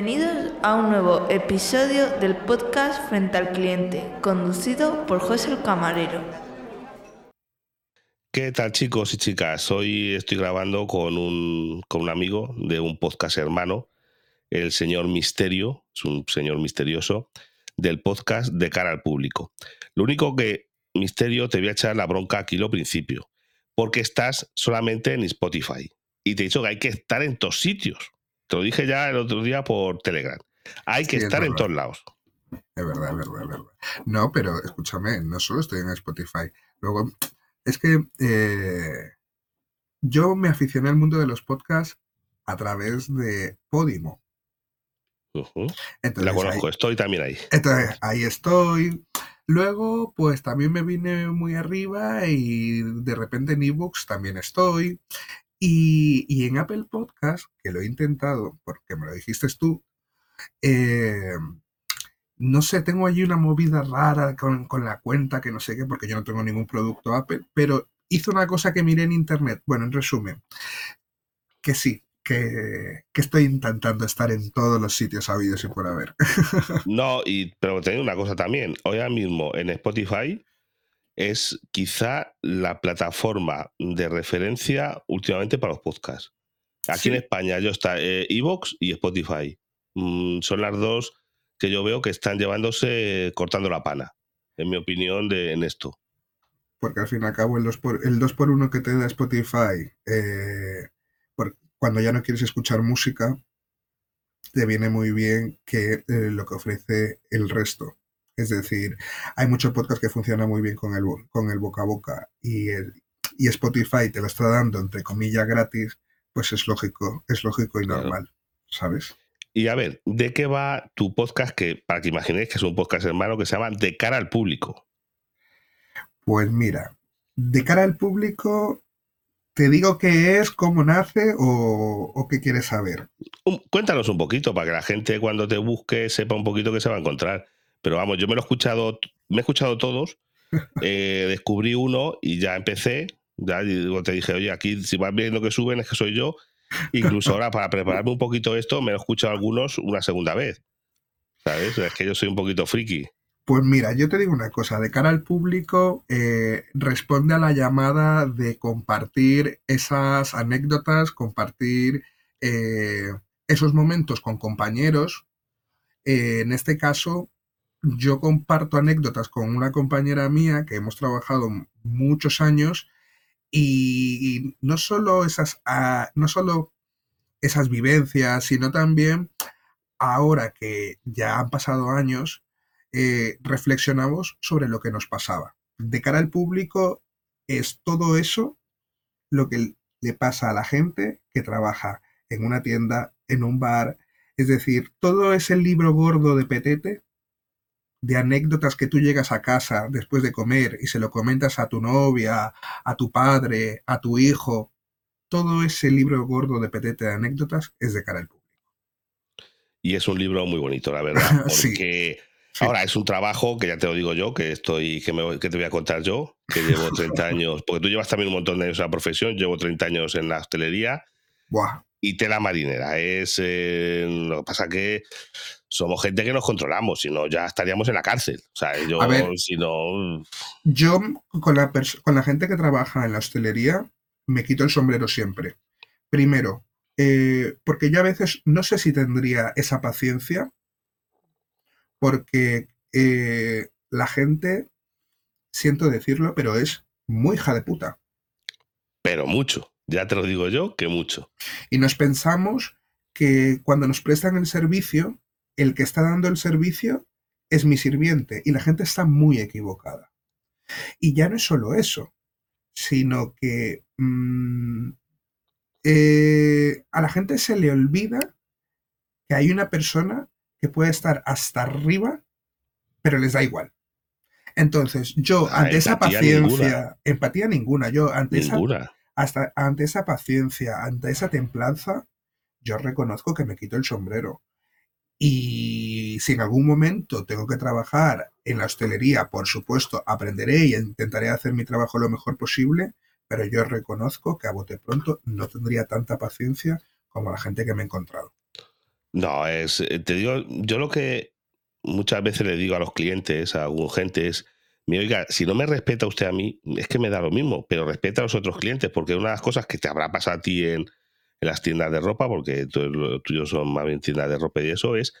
Bienvenidos a un nuevo episodio del podcast Frente al Cliente, conducido por José el Camarero. ¿Qué tal chicos y chicas? Hoy estoy grabando con un, con un amigo de un podcast hermano, el señor Misterio, es un señor misterioso, del podcast de cara al público. Lo único que, Misterio, te voy a echar la bronca aquí lo principio, porque estás solamente en Spotify. Y te he dicho que hay que estar en todos sitios. Te lo dije ya el otro día por Telegram. Hay que es estar en todos lados. Es verdad, es verdad, es verdad. No, pero escúchame, no solo estoy en Spotify. Luego, es que eh, yo me aficioné al mundo de los podcasts a través de Podimo. Ujú. Entonces, La ahí, conozco, estoy también ahí. entonces, ahí estoy. Luego, pues también me vine muy arriba y de repente en ebooks también estoy. Y, y en Apple Podcast, que lo he intentado, porque me lo dijiste tú, eh, no sé, tengo allí una movida rara con, con la cuenta, que no sé qué, porque yo no tengo ningún producto Apple, pero hice una cosa que miré en internet. Bueno, en resumen, que sí, que, que estoy intentando estar en todos los sitios habidos y por haber. No, y, pero te digo una cosa también. Hoy mismo en Spotify es quizá la plataforma de referencia últimamente para los podcasts. Aquí Sí. en España yo está eh, Evox y Spotify. Mm, son las dos que yo veo que están llevándose, cortando la pana, en mi opinión, de, en esto. porque al fin y al cabo el 2 por, el 2 por 1 que te da Spotify, eh, por- cuando ya no quieres escuchar música, te viene muy bien que eh, lo que ofrece el resto. Es decir, hay muchos podcasts que funcionan muy bien con el, con el boca a boca y, el, y Spotify te lo está dando entre comillas gratis, pues es lógico, es lógico y Claro. normal, ¿sabes? Y a ver, ¿de qué va tu podcast? Que para que imaginéis que es un podcast hermano que se llama De cara al público. Pues mira, de cara al público, ¿te digo qué es, cómo nace o, o qué quieres saber? Cuéntanos un poquito para que la gente cuando te busque sepa un poquito qué se va a encontrar. Pero vamos, yo me lo he escuchado, me he escuchado todos, eh, descubrí uno y ya empecé. Ya digo, te dije, oye, aquí si vas viendo que suben es que soy yo. Incluso ahora para prepararme un poquito esto, me lo he escuchado algunos una segunda vez. ¿Sabes? Es que yo soy un poquito friki. Pues mira, yo te digo una cosa, de cara al público, eh, responde a la llamada de compartir esas anécdotas, compartir eh, esos momentos con compañeros. Eh, en este caso, yo comparto anécdotas con una compañera mía que hemos trabajado muchos años y, no solo esas, ah, no solo esas vivencias, sino también ahora que ya han pasado años, eh, reflexionamos sobre lo que nos pasaba. De cara al público, es todo eso lo que le pasa a la gente que trabaja en una tienda, en un bar. Es decir, todo ese libro gordo de petete, de anécdotas que tú llegas a casa después de comer y se lo comentas a tu novia, a tu padre, a tu hijo. Todo ese libro gordo de petete de anécdotas es de cara al público. Y es un libro muy bonito, la verdad. Porque Sí. ahora es un trabajo que ya te lo digo yo, que estoy, que, me, que te voy a contar yo, que llevo 30 años, porque tú llevas también un montón de años en la profesión, llevo 30 años en la hostelería Buah, y tela marinera. Es eh, lo que pasa que somos gente que nos controlamos, si no ya estaríamos en la cárcel. O sea, yo ver. si no Yo con la, con la gente que trabaja en la hostelería me quito el sombrero siempre. Primero, eh, porque yo a veces no sé si tendría esa paciencia, porque eh, la gente, siento decirlo, pero es muy hija de puta. pero mucho. Ya te lo digo yo, que mucho. Y nos pensamos que cuando nos prestan el servicio, el que está dando el servicio es mi sirviente y la gente está muy equivocada. Y ya no es solo eso, sino que mm, eh, a la gente se le olvida que hay una persona que puede estar hasta arriba, pero les da igual. Entonces, yo Ah, ante esa paciencia, ninguna. empatía ninguna, yo ante esa hasta ante esa paciencia, ante esa templanza, yo reconozco que me quito el sombrero. Y si en algún momento tengo que trabajar en la hostelería, por supuesto, aprenderé y intentaré hacer mi trabajo lo mejor posible, pero yo reconozco que a bote pronto no tendría tanta paciencia como la gente que me he encontrado. No, es, eh, te digo, yo lo que muchas veces le digo a los clientes, a alguna gente es, me oiga, si no me respeta usted a mí, es que me da lo mismo, pero respeta a los otros clientes, porque una de las cosas que te habrá pasado a ti en, en las tiendas de ropa, porque los tuyos son más bien tiendas de ropa y eso, es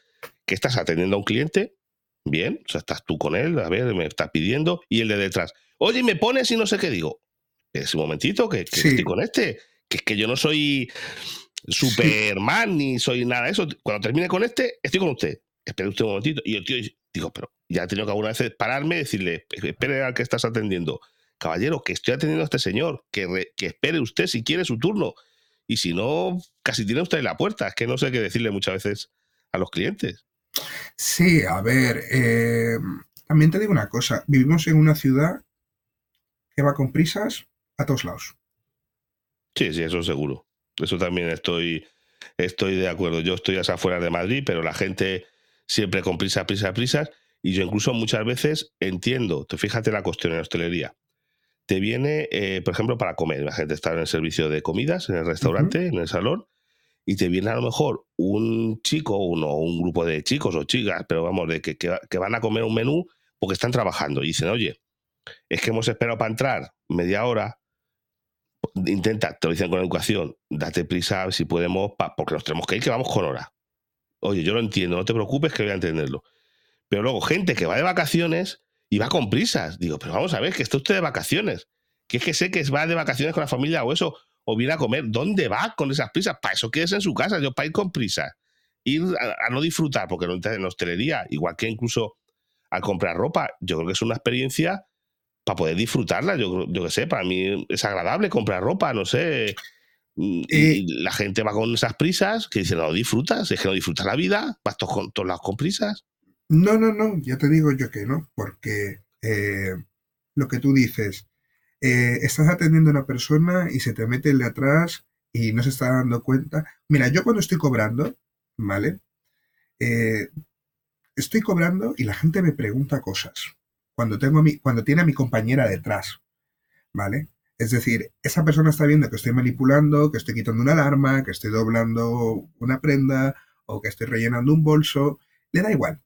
que estás atendiendo a un cliente, bien, o sea, estás tú con él, a ver, me estás pidiendo, y el de detrás, oye, me pones y no sé qué digo. Es un momentito, que, que estoy con este, que es que yo no soy Superman ni soy nada de eso. Cuando termine con este, estoy con usted. Espere usted un momentito. Y el tío digo, pero ya he tenido que alguna vez pararme y decirle, espere al que estás atendiendo. Caballero, que estoy atendiendo a este señor, que, que espere usted si quiere su turno. Y si no, casi tiene usted la puerta. Es que no sé qué decirle muchas veces a los clientes. Sí, a ver, eh, también te digo una cosa. Vivimos en una ciudad que va con prisas a todos lados. Sí, sí, eso seguro. Eso también estoy, estoy de acuerdo. Yo estoy hasta afuera de Madrid, pero la gente siempre con prisa, prisa, prisas. Y yo incluso muchas veces entiendo, te fíjate la cuestión en la hostelería. Te viene, eh, por ejemplo, para comer. La gente está en el servicio de comidas, en el restaurante, en el salón, y te viene a lo mejor un chico uno, o un grupo de chicos o chicas, pero vamos, de que, que van a comer un menú porque están trabajando. Y dicen, oye, es que hemos esperado para entrar media hora, intenta, te lo dicen con educación, date prisa si podemos, porque nos tenemos que ir, que vamos con hora. Oye, yo lo entiendo, no te preocupes que voy a entenderlo. Pero luego, gente que va de vacaciones y va con prisas. Digo, pero vamos a ver, que está usted de vacaciones. Que es que sé que va de vacaciones con la familia o eso, o viene a comer. ¿Dónde va con esas prisas? Para eso quedes en su casa, yo para ir con prisas. Ir a, no disfrutar, porque no entras en hostelería, igual que incluso al comprar ropa. Yo creo que es una experiencia para poder disfrutarla. Yo, yo que sé, para mí es agradable comprar ropa, no sé. Mm, y la gente va con esas prisas que dicen, no disfrutas, es que no disfrutas la vida, vas todos, con, todos lados con prisas. No, no, no, ya te digo yo que no, porque eh, lo que tú dices, eh, estás atendiendo a una persona y se te mete el de atrás y no se está dando cuenta. Mira, yo cuando estoy cobrando, ¿vale? Eh, estoy cobrando y la gente me pregunta cosas cuando, tengo mi, cuando tiene a mi compañera detrás, ¿vale? Es decir, esa persona está viendo que estoy manipulando, que estoy quitando una alarma, que estoy doblando una prenda o que estoy rellenando un bolso, le da igual.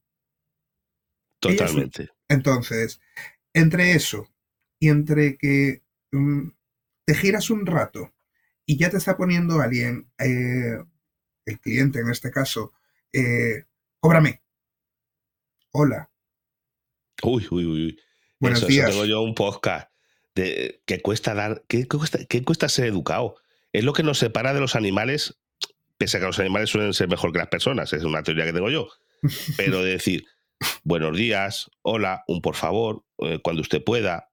Totalmente. Entonces, entre eso y entre que mm, te giras un rato y ya te está poniendo alguien, eh, el cliente en este caso, eh, cóbrame. Hola, Uy, uy, uy. Buenos días. tengo yo un podcast de que cuesta dar, ¿qué cuesta, qué cuesta ser educado. Es lo que nos separa de los animales, pese a que los animales suelen ser mejor que las personas, es una teoría que tengo yo. Pero decir, buenos días, hola, un por favor, eh, cuando usted pueda,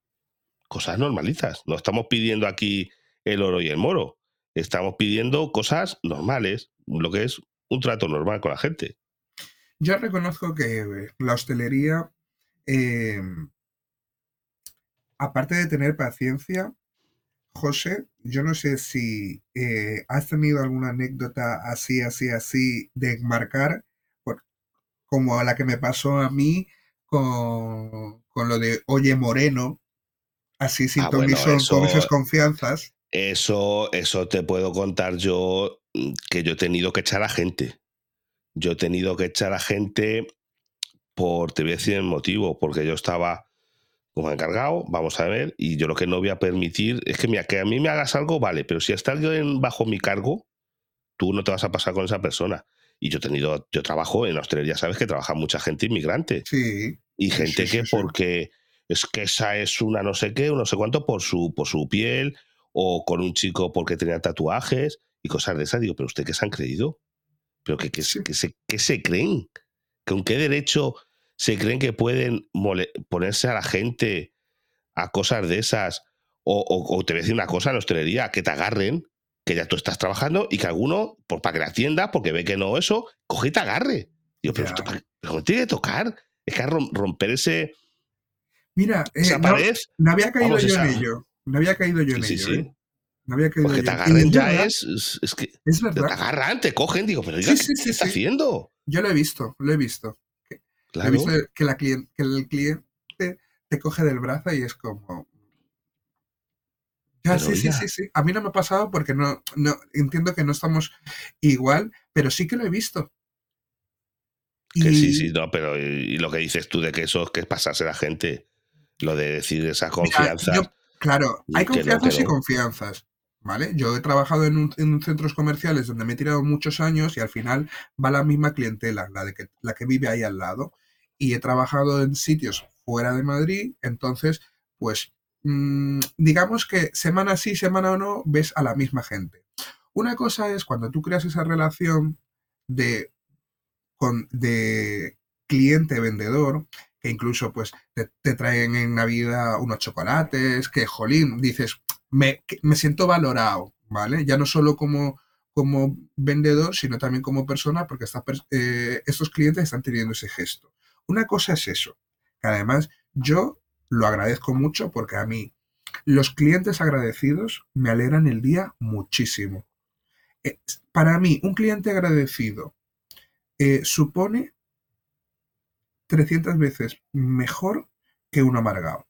cosas normalitas. No estamos pidiendo aquí el oro y el moro. Estamos pidiendo cosas normales, lo que es un trato normal con la gente. Yo reconozco que eh, la hostelería Em, aparte de tener paciencia, José, yo no sé si eh, has tenido alguna anécdota así, así, así de marcar, como la que me pasó a mí con, lo de Oye Moreno, así sin ah, con esas confianzas. Eso, eso te puedo contar yo, mm, que yo he tenido que echar a gente. Yo he tenido que echar a gente por, te voy a decir el motivo, porque yo estaba como encargado, vamos a ver, y yo lo que no voy a permitir es que, mira, que a mí me hagas algo, vale, pero si está alguien bajo mi cargo, tú no te vas a pasar con esa persona. Y yo he tenido, yo trabajo en hostelería, sabes que trabaja mucha gente inmigrante. Sí. Y gente que porque es que esa es una no sé qué, no sé cuánto por su, por su piel, o con un chico porque tenía tatuajes y cosas de esas. Digo, pero usted qué se han creído? ¿Pero qué, qué, qué, se, qué se creen? ¿Con qué derecho se creen que pueden ponerse a la gente a cosas de esas, o, te voy a decir una cosa en hostelería, que te agarren, que ya tú estás trabajando y que alguno, por, para que la atienda, porque ve que no eso, coge y te agarre. Digo, pero, no tiene que tocar, es que romper ese. Mira, eh, esa pared. No, había caído yo en ello. No había caído yo en ello. Sí. ¿eh? No había caído Porque te agarren ya es, es, que es verdad. te agarran, te cogen, digo, pero ¿qué está haciendo? Yo lo he visto, lo he visto. He visto que, la que el cliente te coge del brazo y es como. Ya, sí, sí, sí, sí. A mí no me ha pasado porque no, no entiendo que no estamos igual, pero sí que lo he visto. Que sí, sí, no, pero y, lo que dices tú de que eso es que es pasarse la gente, lo de decir esa confianza. claro, hay confianzas y confianzas. ¿Vale? Yo he trabajado en, en, centros comerciales donde me he tirado muchos años y al final va la misma clientela, la, de que, la que vive ahí al lado. Y he trabajado en sitios fuera de Madrid, entonces, pues, mm, digamos que semana sí, semana o no, ves a la misma gente. Una cosa es cuando tú creas esa relación de, con, de cliente-vendedor, que incluso pues te, traen en Navidad unos chocolates, que jolín, dices, me, me siento valorado, ¿vale? Ya no solo como, como vendedor, sino también como persona, porque eh, estos clientes están teniendo ese gesto. Una cosa es eso, que además yo lo agradezco mucho porque a mí los clientes agradecidos me alegran el día muchísimo. Eh, para mí, un cliente agradecido eh, supone 300 veces mejor que un amargado.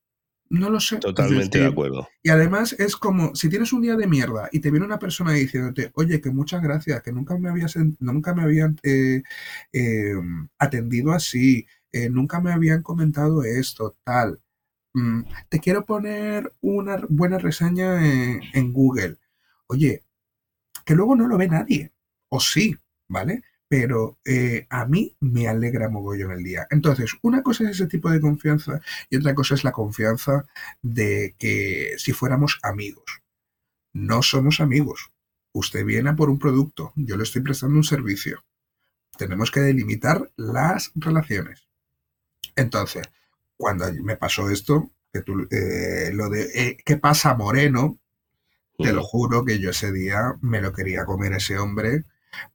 No lo sé. Totalmente de acuerdo. Y además es como, si tienes un día de mierda y te viene una persona diciéndote, oye, que muchas gracias, que nunca me, habías, nunca me habían eh, em, atendido así, eh, nunca me habían comentado esto, tal. Mm, te quiero poner una buena reseña en Google. Oye, que luego no lo ve nadie. O sí, ¿vale? pero eh, a mí me alegra mogollón el día. Entonces, una cosa es ese tipo de confianza y otra cosa es la confianza de que si fuéramos amigos. No somos amigos. Usted viene por un producto, yo le estoy prestando un servicio. Tenemos que delimitar las relaciones. Entonces, cuando me pasó esto, que eh, lo de eh, ¿qué pasa, Moreno? Te lo juro que yo ese día me lo quería comer ese hombre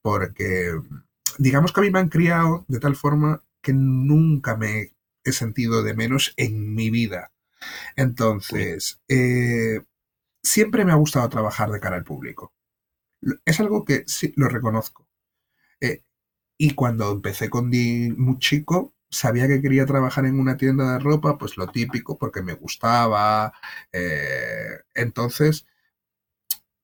porque digamos que a mí me han criado de tal forma que nunca me he sentido de menos en mi vida. Entonces, eh, siempre me ha gustado trabajar de cara al público. Es algo que sí lo reconozco. Eh, y cuando empecé con Di muy chico, sabía que quería trabajar en una tienda de ropa, pues lo típico, porque me gustaba. Eh, entonces,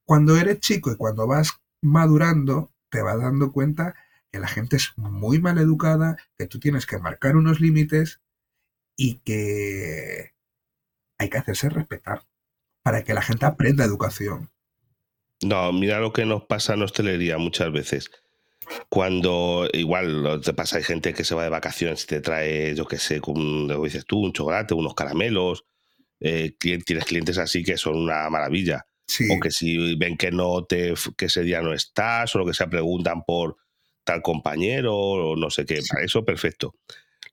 cuando eres chico y cuando vas madurando, te vas dando cuenta que la gente es muy mal educada, que tú tienes que marcar unos límites y que hay que hacerse respetar para que la gente aprenda educación. No, mira lo que nos pasa en hostelería muchas veces. Cuando igual te pasa, hay gente que se va de vacaciones y te trae, yo qué sé, como dices tú, un chocolate, unos caramelos. Eh, tienes clientes así que son una maravilla. O que si ven que no te, que ese día no estás, o lo que sea, preguntan por tal compañero, o no sé qué. Para eso, perfecto.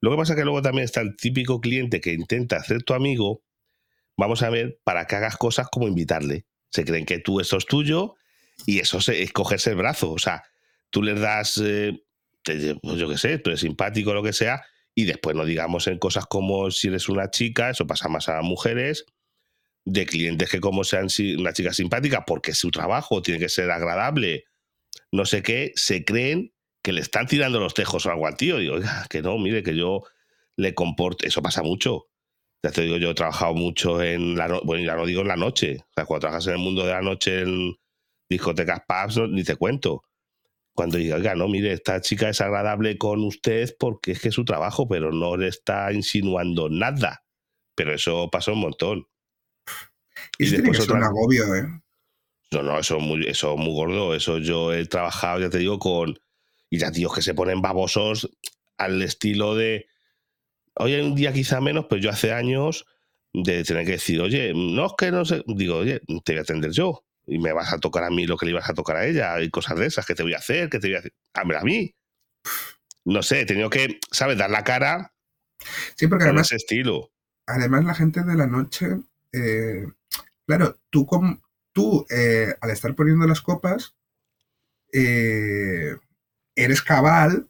Lo que pasa es que luego también está el típico cliente que intenta hacer tu amigo. Vamos a ver, para que hagas cosas como invitarle. Se creen que tú eso es tuyo y eso es cogerse el brazo. O sea, tú les das, eh, pues yo qué sé, tú eres simpático lo que sea, y después no digamos en cosas como si eres una chica, eso pasa más a las mujeres, de clientes que como sean una chica simpática, porque su trabajo tiene que ser agradable, no sé qué, se creen que le están tirando los tejos o algo al tío. Y oiga, que no, mire, que yo le comporto. Eso pasa mucho. Ya te digo, yo he trabajado mucho en la noche, bueno, ya no digo en la noche. O sea, cuando trabajas en el mundo de la noche en discotecas, pubs, ni te cuento. Cuando diga, oiga, no, mire, esta chica es agradable con usted porque es que es su trabajo, pero no le está insinuando nada. Pero eso pasa un montón. Y, y después es un agobio, ¿eh? No, no, eso es muy, eso muy gordo. Eso yo he trabajado, ya te digo, con. Y ya tíos que se ponen babosos al estilo de. Hoy en día quizá menos, pero yo hace años de tener que decir, oye, no es que no sé. Digo, oye, te voy a atender yo. Y me vas a tocar a mí lo que le ibas a tocar a ella. Y cosas de esas. que te voy a hacer? que te voy a hacer? a mí. No sé, he tenido que, ¿sabes? Dar la cara. Sí, porque además. Ese estilo. Además, la gente de la noche. Eh, claro, tú, como, tú eh, al estar poniendo las copas, eh, eres cabal,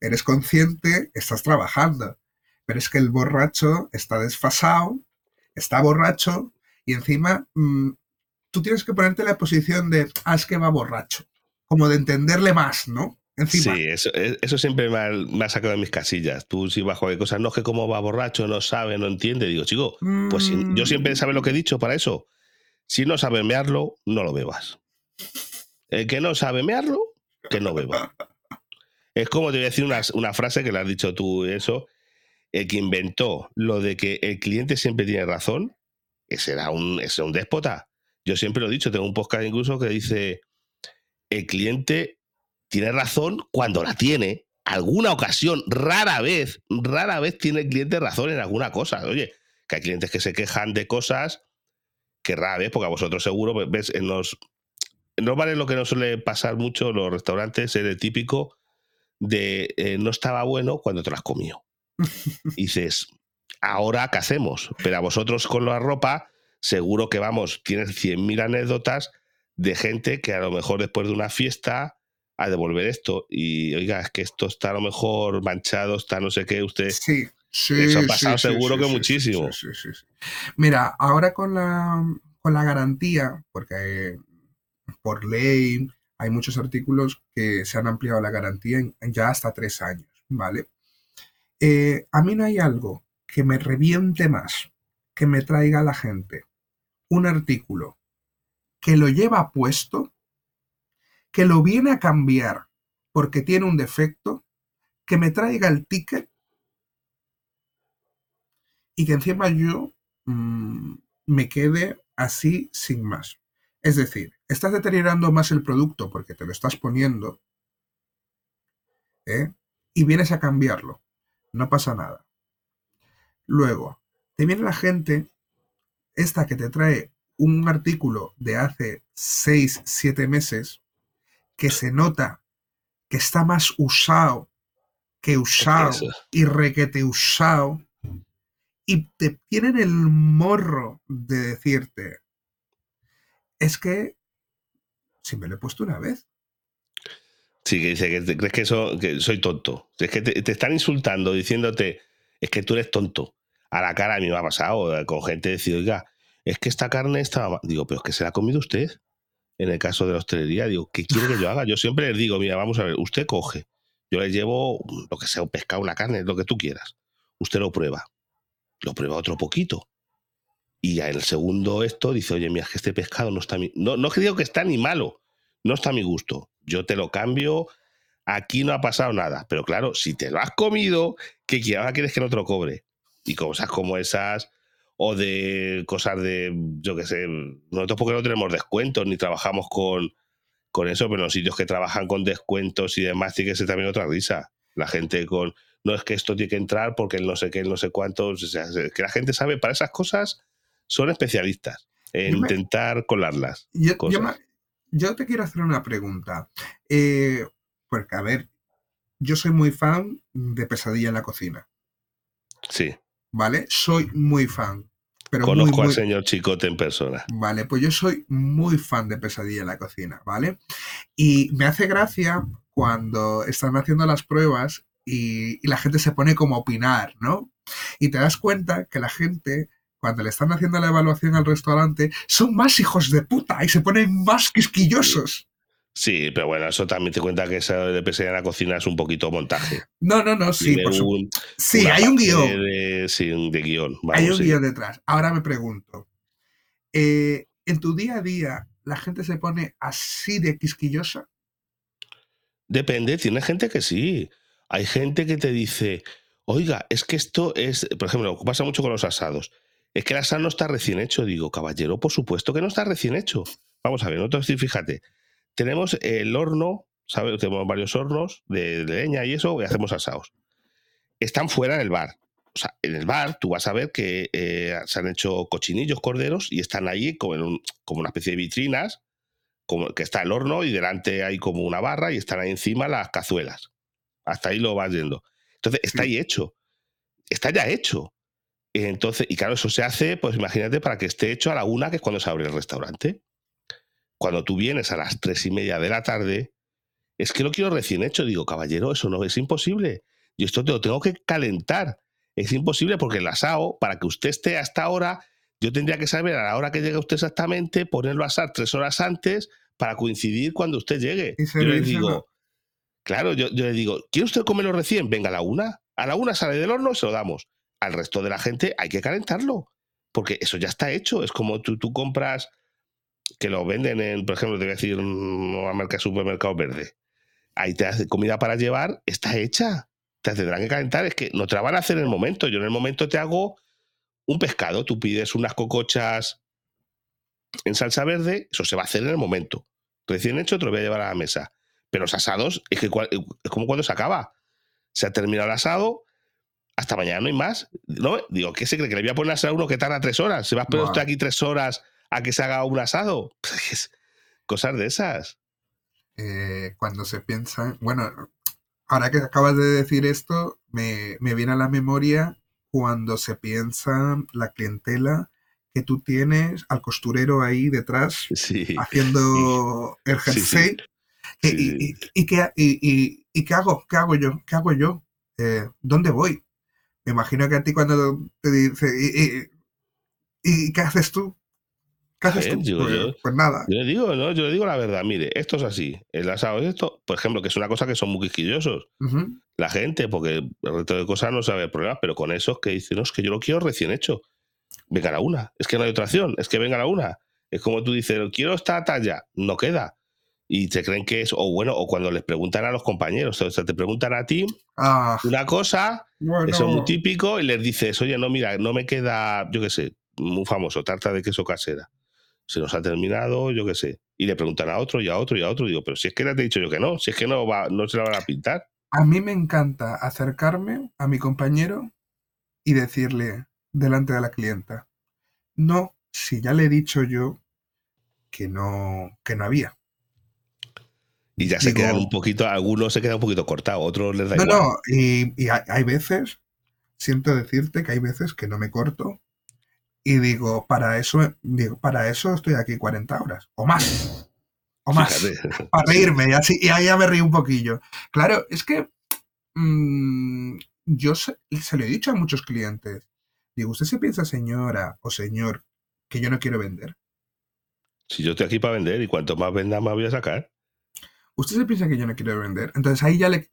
eres consciente, estás trabajando. Pero es que el borracho está desfasado, está borracho y encima mm, tú tienes que ponerte en la posición de, ah, es que va borracho. Como de entenderle más, ¿no? Encima. Sí, eso, e, eso siempre me ha, sacado de mis casillas. Tú si bajo de cosas, no es que como va borracho, no sabe, no entiende. Digo, chico, pues yo siempre mm. sabe lo que he dicho para eso. Si no sabe mearlo, no lo bebas. El que no sabe mearlo, que no beba. Es como te voy a decir una, una frase que le has dicho tú, eso. El que inventó lo de que el cliente siempre tiene razón, ese era un, ese era un déspota. Yo siempre lo he dicho, tengo un podcast incluso que dice, el cliente tiene razón cuando la tiene. Alguna ocasión, rara vez, rara vez tiene el cliente razón en alguna cosa. Oye, que hay clientes que se quejan de cosas que rara vez, porque a vosotros seguro, pues, ves, en los... No vale lo que nos suele pasar mucho en los restaurantes, es el típico de eh, no estaba bueno cuando te lo has comido. Y dices, ahora qué hacemos? Pero a vosotros con la ropa, seguro que vamos, tienes 100.000 anécdotas de gente que a lo mejor después de una fiesta a devolver esto y oiga, es que esto está a lo mejor manchado, está no sé qué, usted... Sí, sí. Eso ha pasado sí, seguro sí, que sí, muchísimo. sí, sí, sí. Mira, ahora con la, con la garantía, porque por ley hay muchos artículos que se han ampliado la garantía en, en ya hasta tres años, ¿vale? Eh, a mí no hay algo que me reviente más, que me traiga a la gente un artículo que lo lleva puesto, que lo viene a cambiar porque tiene un defecto, que me traiga el ticket y que encima yo mm, me quede así sin más. Es decir, estás deteriorando más el producto porque te lo estás poniendo ¿eh? y vienes a cambiarlo. No pasa nada. Luego, te viene la gente, esta que te trae un artículo de hace 6, 7 meses, que se nota que está más usado que usado y requete usado, y te tienen el morro de decirte, es que si me lo he puesto una vez. Sí, que dice que crees que, eso, que soy tonto. Es que te, te están insultando, diciéndote, es que tú eres tonto. A la cara a mí me ha pasado eh, con gente decir, oiga, es que esta carne estaba. Digo, pero es que se la ha comido usted. En el caso de la hostelería, digo, ¿qué quiere que yo haga? Yo siempre les digo, mira, vamos a ver, usted coge. Yo le llevo lo que sea, un pescado, una carne, lo que tú quieras. Usted lo prueba. Lo prueba otro poquito. Y ya el segundo esto dice, oye, mira, es que este pescado no está mi... No, no es que digo que está ni malo, no está a mi gusto. Yo te lo cambio, aquí no ha pasado nada. Pero claro, si te lo has comido, ¿qué quieres? Ahora quieres que no te lo cobre. Y cosas como esas, o de cosas de, yo qué sé, nosotros porque no tenemos descuentos ni trabajamos con, con eso, pero en los sitios que trabajan con descuentos y demás, tiene que ser también otra risa. La gente con, no es que esto tiene que entrar porque el no sé qué, el no sé cuántos, o sea, que la gente sabe, para esas cosas son especialistas en Yo me- intentar colarlas. Yo, yo te quiero hacer una pregunta. Eh, porque, a ver, yo soy muy fan de Pesadilla en la cocina, Sí, ¿vale? Soy muy fan. Pero muy, conozco al muy- señor Chicote en persona. Vale, pues yo soy muy fan de Pesadilla en la cocina, ¿vale? Y me hace gracia cuando están haciendo las pruebas y, y la gente se pone como a opinar, ¿no? Y te das cuenta que la gente, cuando le están haciendo la evaluación al restaurante, son más hijos de puta y se ponen más quisquillosos. Sí, pero bueno, eso también te cuenta que eso de pesadilla en la cocina es un poquito montaje. No, no, no, sí, Tiene por su- un- sí, hay un guion. De, sí, un- de guion. Hay un sí. guion detrás. Ahora me pregunto, eh, ¿en tu día a día la gente se pone así de quisquillosa? Depende, tiene gente que sí. Hay gente que te dice, oiga, es que esto es, por ejemplo, pasa mucho con los asados. Es que el asado no está recién hecho. Digo, caballero, por supuesto que no está recién hecho. Vamos a ver, nosotros sí, fíjate, tenemos el horno, ¿sabes? Tenemos varios hornos de, de leña y eso, y hacemos asados. Están fuera en el bar. O sea, en el bar tú vas a ver que eh, se han hecho cochinillos, corderos, y están allí como, en un- como una especie de vitrinas, como que está el horno y delante hay como una barra y están ahí encima las cazuelas. Hasta ahí lo vas viendo. Entonces, está ahí hecho. Está ya hecho. Entonces, y claro, eso se hace, pues imagínate, para que esté hecho a la una, que es cuando se abre el restaurante. Cuando tú vienes a las tres y media de la tarde, es que lo quiero recién hecho. Digo, caballero, eso no es imposible. Y esto te lo tengo que calentar. Es imposible porque el asado, para que usted esté hasta ahora, yo tendría que saber a la hora que llegue usted exactamente, ponerlo a asar tres horas antes para coincidir cuando usted llegue. Y Yo le digo, claro, yo, yo le digo, ¿quiere usted comerlo recién? Venga, a la una. A la una sale del horno, se lo damos. Al resto de la gente hay que calentarlo. Porque eso ya está hecho. Es como tú, tú compras, que lo venden en, por ejemplo, te voy a decir, una marca supermercado verde. ahí te hace comida para llevar, está hecha. Te tendrán que calentar, es que no te la van a hacer en el momento. Yo en el momento te hago un pescado, tú pides unas cocochas en salsa verde, eso se va a hacer en el momento. Recién hecho te lo voy a llevar a la mesa. Pero los asados es, que, es como cuando se acaba. Se ha terminado el asado, hasta mañana no hay más. ¿No? Digo, ¿qué se cree? ¿Que le voy a poner a asar uno que tarda tres horas? ¿Se va a esperar usted aquí tres horas a que se haga un asado? Cosas de esas. Eh, cuando se piensa, bueno, ahora que acabas de decir esto, me, me viene a la memoria cuando se piensa la clientela que tú tienes al costurero ahí detrás haciendo el jersey. y, y, qué, y, qué hago? ¿Qué hago yo? ¿Qué hago yo? Eh, ¿Dónde voy? Me imagino que a ti cuando te dice, ¿y, qué haces tú? ¿Qué haces tú? Pues, pues, nada. Yo le digo, ¿no? Yo le digo la verdad, mire, esto es así. El asado es esto, por ejemplo, que es una cosa que son muy quisquillosos. La gente, porque el resto de cosas no sabe problemas, pero con esos que dicen, no, es que yo lo quiero recién hecho venga a la una. Es que no hay otra opción, es que venga a la una. Es como tú dices, quiero esta talla, no queda. Y te creen que es, o bueno, o cuando les preguntan a los compañeros, o sea, te preguntan a ti ah. una cosa, eso es muy típico, y les dices, oye, no, mira, no me queda, yo qué sé, muy famoso, tarta de queso casera. Se nos ha terminado, yo qué sé. Y le preguntan a otro y a otro y a otro. Y digo, pero si es que ya te he dicho yo que no, si es que no, va, no se la van a pintar. A mí me encanta acercarme a mi compañero y decirle delante de la clienta, no, si ya le he dicho yo que no, que no había. Y ya se quedan un poquito, algunos se quedan un poquito cortados, otros les da no, No, y, hay, veces, siento decirte que hay veces que no me corto y digo, para eso, digo, para eso estoy aquí 40 horas, o más, o más, para reírme, y así, y ahí ya me río un poquillo. Claro, es que mm, yo se, se lo he dicho a muchos clientes, Digo, ¿usted se piensa, señora o señor, que yo no quiero vender? Si yo estoy aquí para vender y cuanto más venda, más voy a sacar. Usted se piensa que yo no quiero vender. Entonces ahí ya les,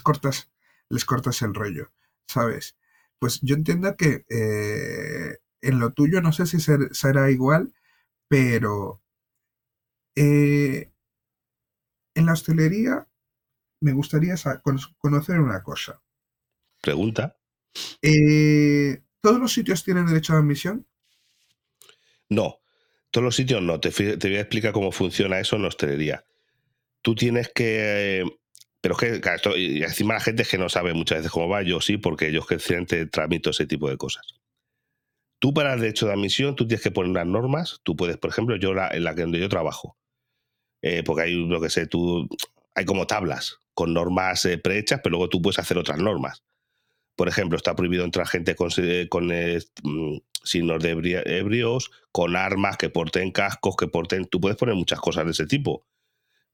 cortas, les cortas el rollo, ¿sabes? Pues yo entiendo que eh, en lo tuyo no sé si será igual, pero eh, en la hostelería me gustaría conocer una cosa. Pregunta. Eh, ¿Todos los sitios tienen derecho a admisión? No, todos los sitios no. Te, voy a explicar cómo funciona eso en la hostelería. Tú tienes que... pero es que, y encima la gente es que no sabe muchas veces cómo va, yo sí, porque yo es que tramito ese tipo de cosas. Tú para el derecho de admisión, tú tienes que poner unas normas. Tú puedes, por ejemplo, yo en la que donde yo trabajo, eh, porque hay, lo que sé, tú, hay como tablas con normas eh, prehechas, pero luego tú puedes hacer otras normas. Por ejemplo, está prohibido entrar gente con, eh, eh, mm, signos de ebrios, con armas, que porten cascos, que porten... Tú puedes poner muchas cosas de ese tipo.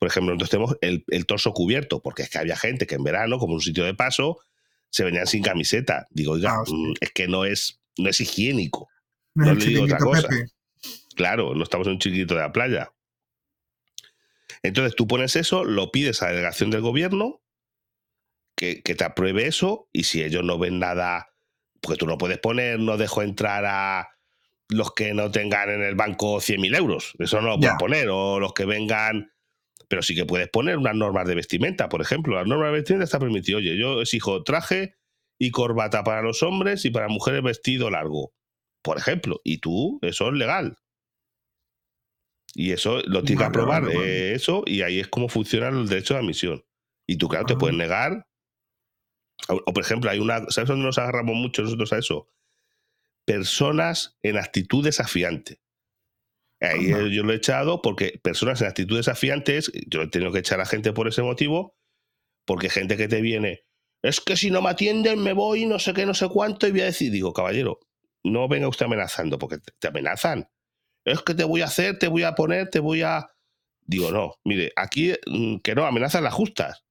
Por ejemplo, nosotros tenemos el, torso cubierto, porque es que había gente que en verano, como un sitio de paso, se venían sin camiseta. Digo, oiga, ah, mm, es que no es, no es higiénico. No, le digo otra cosa. Claro, no estamos en un chiquito de la playa. Entonces tú pones eso, lo pides a la delegación del gobierno que, te apruebe eso y si ellos no ven nada, porque tú no puedes poner, no dejo entrar a los que no tengan en el banco 100.000 euros, eso no lo puedes poner, o los que vengan, pero sí que puedes poner unas normas de vestimenta, por ejemplo, las normas de vestimenta está permitido, oye, yo exijo traje y corbata para los hombres y para mujeres vestido largo, por ejemplo, y tú, eso es legal. Y eso lo tienes que aprobar, eso, y ahí es como funciona el derecho de admisión. Y tú, claro, te puedes negar o, por ejemplo, hay una. ¿Sabes dónde nos agarramos mucho nosotros a eso? Personas en actitud desafiante. Ahí yo lo he echado porque personas en actitud desafiante yo he tenido que echar a gente por ese motivo, porque gente que te viene, es que si no me atienden me voy, no sé qué, no sé cuánto, y voy a decir, digo, caballero, no venga usted amenazando, porque te amenazan. Es que te voy a hacer, te voy a poner, te voy a... Digo, no, mire, aquí mm, que no, amenazas las justas.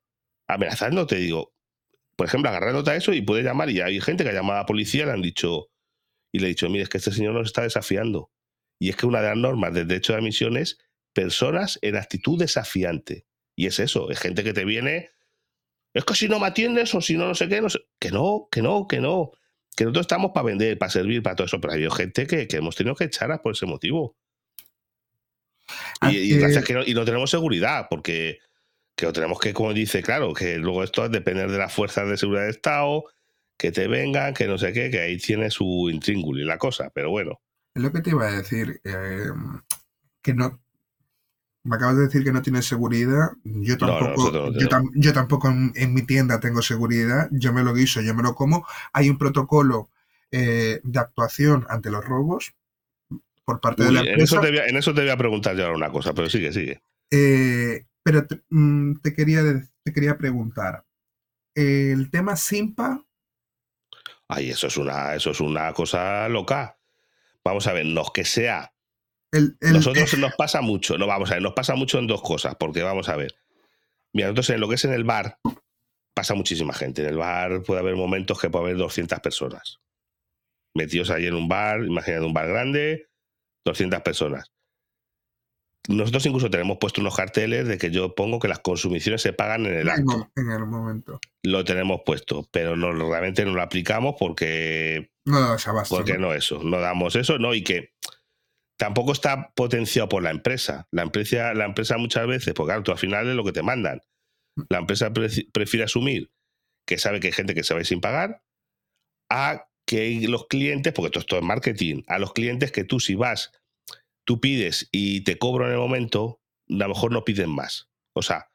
Amenazando te digo, por ejemplo, agarrándote a eso y puede llamar, y hay gente que ha llamado a la policía le han dicho, y le he dicho, mire, es que este señor nos está desafiando. Y es que una de las normas del derecho de admisión es personas en actitud desafiante. Y es eso, es gente que te viene, es que si no me atiendes o si no, no sé qué, no sé, que no, que no, que no. Que nosotros estamos para vender, para servir, para todo eso, pero hay gente que, hemos tenido que echar por ese motivo. Y, y, no, y no tenemos seguridad, porque que lo tenemos que, como dice, claro, que luego esto es depender de las fuerzas de seguridad del Estado, que te vengan, que no sé qué, que ahí tiene su intríngulo y la cosa, pero bueno. Es lo que te iba a decir, eh, que no... Me acabas de decir que no tienes seguridad. Yo no, tampoco, no yo, tenemos. tam- yo tampoco en, en mi tienda tengo seguridad. Yo me lo guiso, yo me lo como. Hay un protocolo eh, de actuación ante los robos por parte de la en, empresa. eso te voy a, en eso te voy a preguntar yo ahora una cosa, pero sigue, sigue. Eh, pero te, mm, te quería, te quería preguntar, el tema Simpa, Ay, eso es una, eso es una cosa loca. Vamos a ver, no es que sea. El, el- Nosotros nos pasa mucho, no vamos a ver, nos pasa mucho en dos cosas, porque vamos a ver. Mira, nosotros en lo que es en el bar, pasa muchísima gente. En el bar puede haber momentos que puede haber 200 personas. Metidos ahí en un bar, imagínate un bar grande, 200 personas. Nosotros incluso tenemos puesto unos carteles de que yo pongo que las consumiciones se pagan en el acto. en el momento. Lo tenemos puesto, pero no, realmente no lo aplicamos porque No abasto. porque ¿no? no eso, no damos eso, no, y que tampoco está potenciado por la empresa. La empresa, la empresa muchas veces, porque claro, tú al final es lo que te mandan. La empresa prefiere asumir que sabe que hay gente que se va a ir sin pagar, a que los clientes, porque todo esto es marketing, a los clientes que tú si vas, tú pides y te cobro en el momento, a lo mejor no piden más. O sea,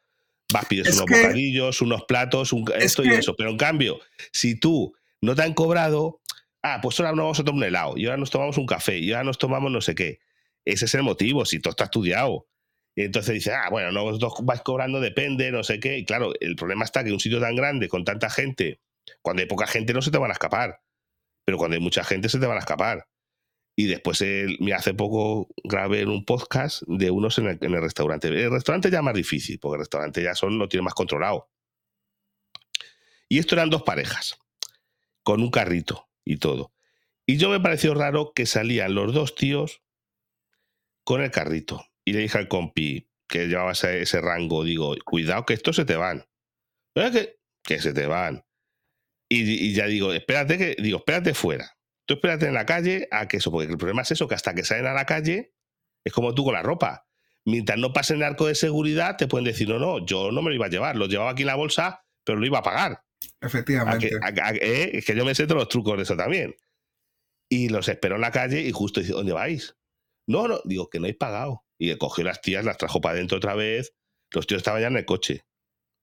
vas, pides Es unos que- bocadillos, unos platos, un, es esto y eso. Pero en cambio, si tú no te han cobrado, ah, pues ahora nos vamos a tomar un helado, y ahora nos tomamos un café, y ahora nos tomamos no sé qué. Ese es el motivo, si todo está estudiado. Y entonces dice, ah, bueno, no vais cobrando, depende, no sé qué. Y claro, el problema está que un sitio tan grande, con tanta gente, cuando hay poca gente no se te van a escapar. Pero cuando hay mucha gente se te van a escapar. Y después, mira, hace poco grabé en un podcast de unos en el, en el restaurante. El restaurante ya es más difícil, porque el restaurante ya son, lo tiene más controlado. Y esto eran dos parejas, con un carrito y todo. Y yo me pareció raro que salían los dos tíos con el carrito. Y le dije al compi que llevaba ese, rango, digo, cuidado que estos se te van. "Eh, que, que se te van. Y, ya digo, espérate que, digo, espérate fuera. Tú espérate en la calle a que eso, porque el problema es eso, que hasta que salen a la calle, es como tú con la ropa. Mientras no pase el arco de seguridad, te pueden decir, no, no, yo no me lo iba a llevar, lo llevaba aquí en la bolsa, pero lo iba a pagar. A que, Efectivamente. a- a- eh, es que yo me sé todos los trucos de eso también. Y los esperó en la calle y justo dice, ¿dónde vais? No, no, digo que no hay pagado. Y cogió las tías, las trajo para adentro otra vez. Los tíos estaban ya en el coche.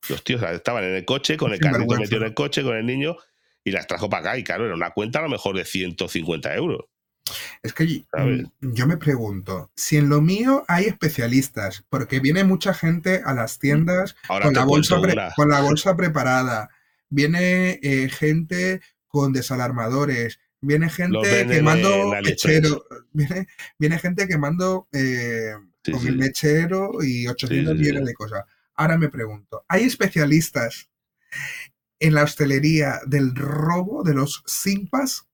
Los tíos estaban en el coche, con el carrito metido en el coche, con el niño, y las trajo para acá. Y claro, era una cuenta a lo mejor de 150 euros. Es que ¿Sabes? mm, yo me pregunto, si en lo mío hay especialistas, porque viene mucha gente a las tiendas Ahora con la, bolsa pre- con la bolsa preparada, viene eh, gente con desalarmadores, viene gente venden quemando mechero, viene, viene gente quemando eh, Sí, con sí. el mechero y 800 Sí, millones de cosas. Ahora me pregunto, ¿hay especialistas en la hostelería del robo de los simpas?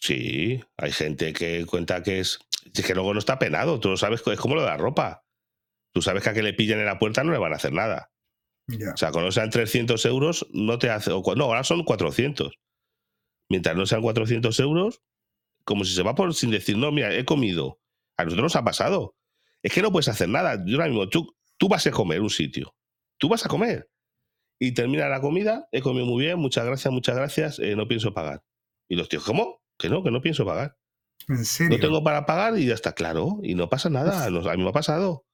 Sí, hay gente que cuenta que es. Es que luego no está penado. Tú lo sabes, es como lo de la ropa. Tú sabes que a que le pillen en la puerta no le van a hacer nada. O sea, cuando sean 300 euros, no te hace. o no, ahora son 400. Mientras no sean 400 euros, como si se va por sin decir, no, mira, he comido. A nosotros nos ha pasado. Es que no puedes hacer nada. Yo ahora mismo, tú, tú vas a comer un sitio. Tú vas a comer. Y termina la comida, he comido muy bien, muchas gracias, muchas gracias, eh, no pienso pagar. Y los tíos, ¿cómo? Que no, que no pienso pagar. ¿En serio? No tengo para pagar y ya está claro. Y no pasa nada. nos- a mí me ha pasado.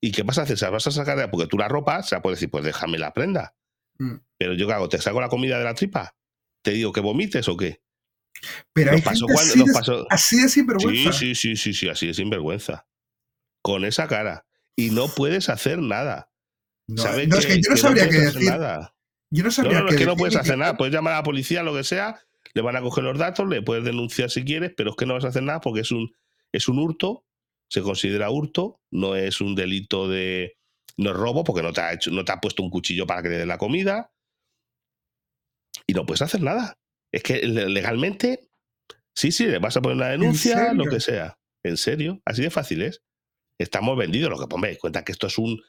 ¿Y qué vas a hacer? ¿Se la vas a sacar? Porque tú la ropa, se la puedes decir, pues déjame la prenda. Mm. Pero yo, ¿qué hago? ¿Te saco la comida de la tripa? ¿Te digo que vomites o qué? Pero hay pasó gente cuando- así, nos de, pasó- así de sinvergüenza. Sí, sí, sí, sí, sí, así es sinvergüenza. Con esa cara. Y no puedes hacer nada. No, ¿Sabes no, es que yo no sabría qué decir. Nada. Yo no sabría no, no, qué es que no puedes hacer nada. Puedes llamar a la policía, lo que sea, le van a coger los datos, le puedes denunciar si quieres, pero es que no vas a hacer nada porque es un, es un hurto, se considera hurto, no es un delito de. No es robo porque no te ha, hecho, no te ha puesto un cuchillo para que le den la comida y no puedes hacer nada. Es que le- legalmente, sí, sí, le vas a poner una denuncia, lo que sea. En serio, así de fácil es. Estamos vendidos, lo que ponme cuenta que esto es un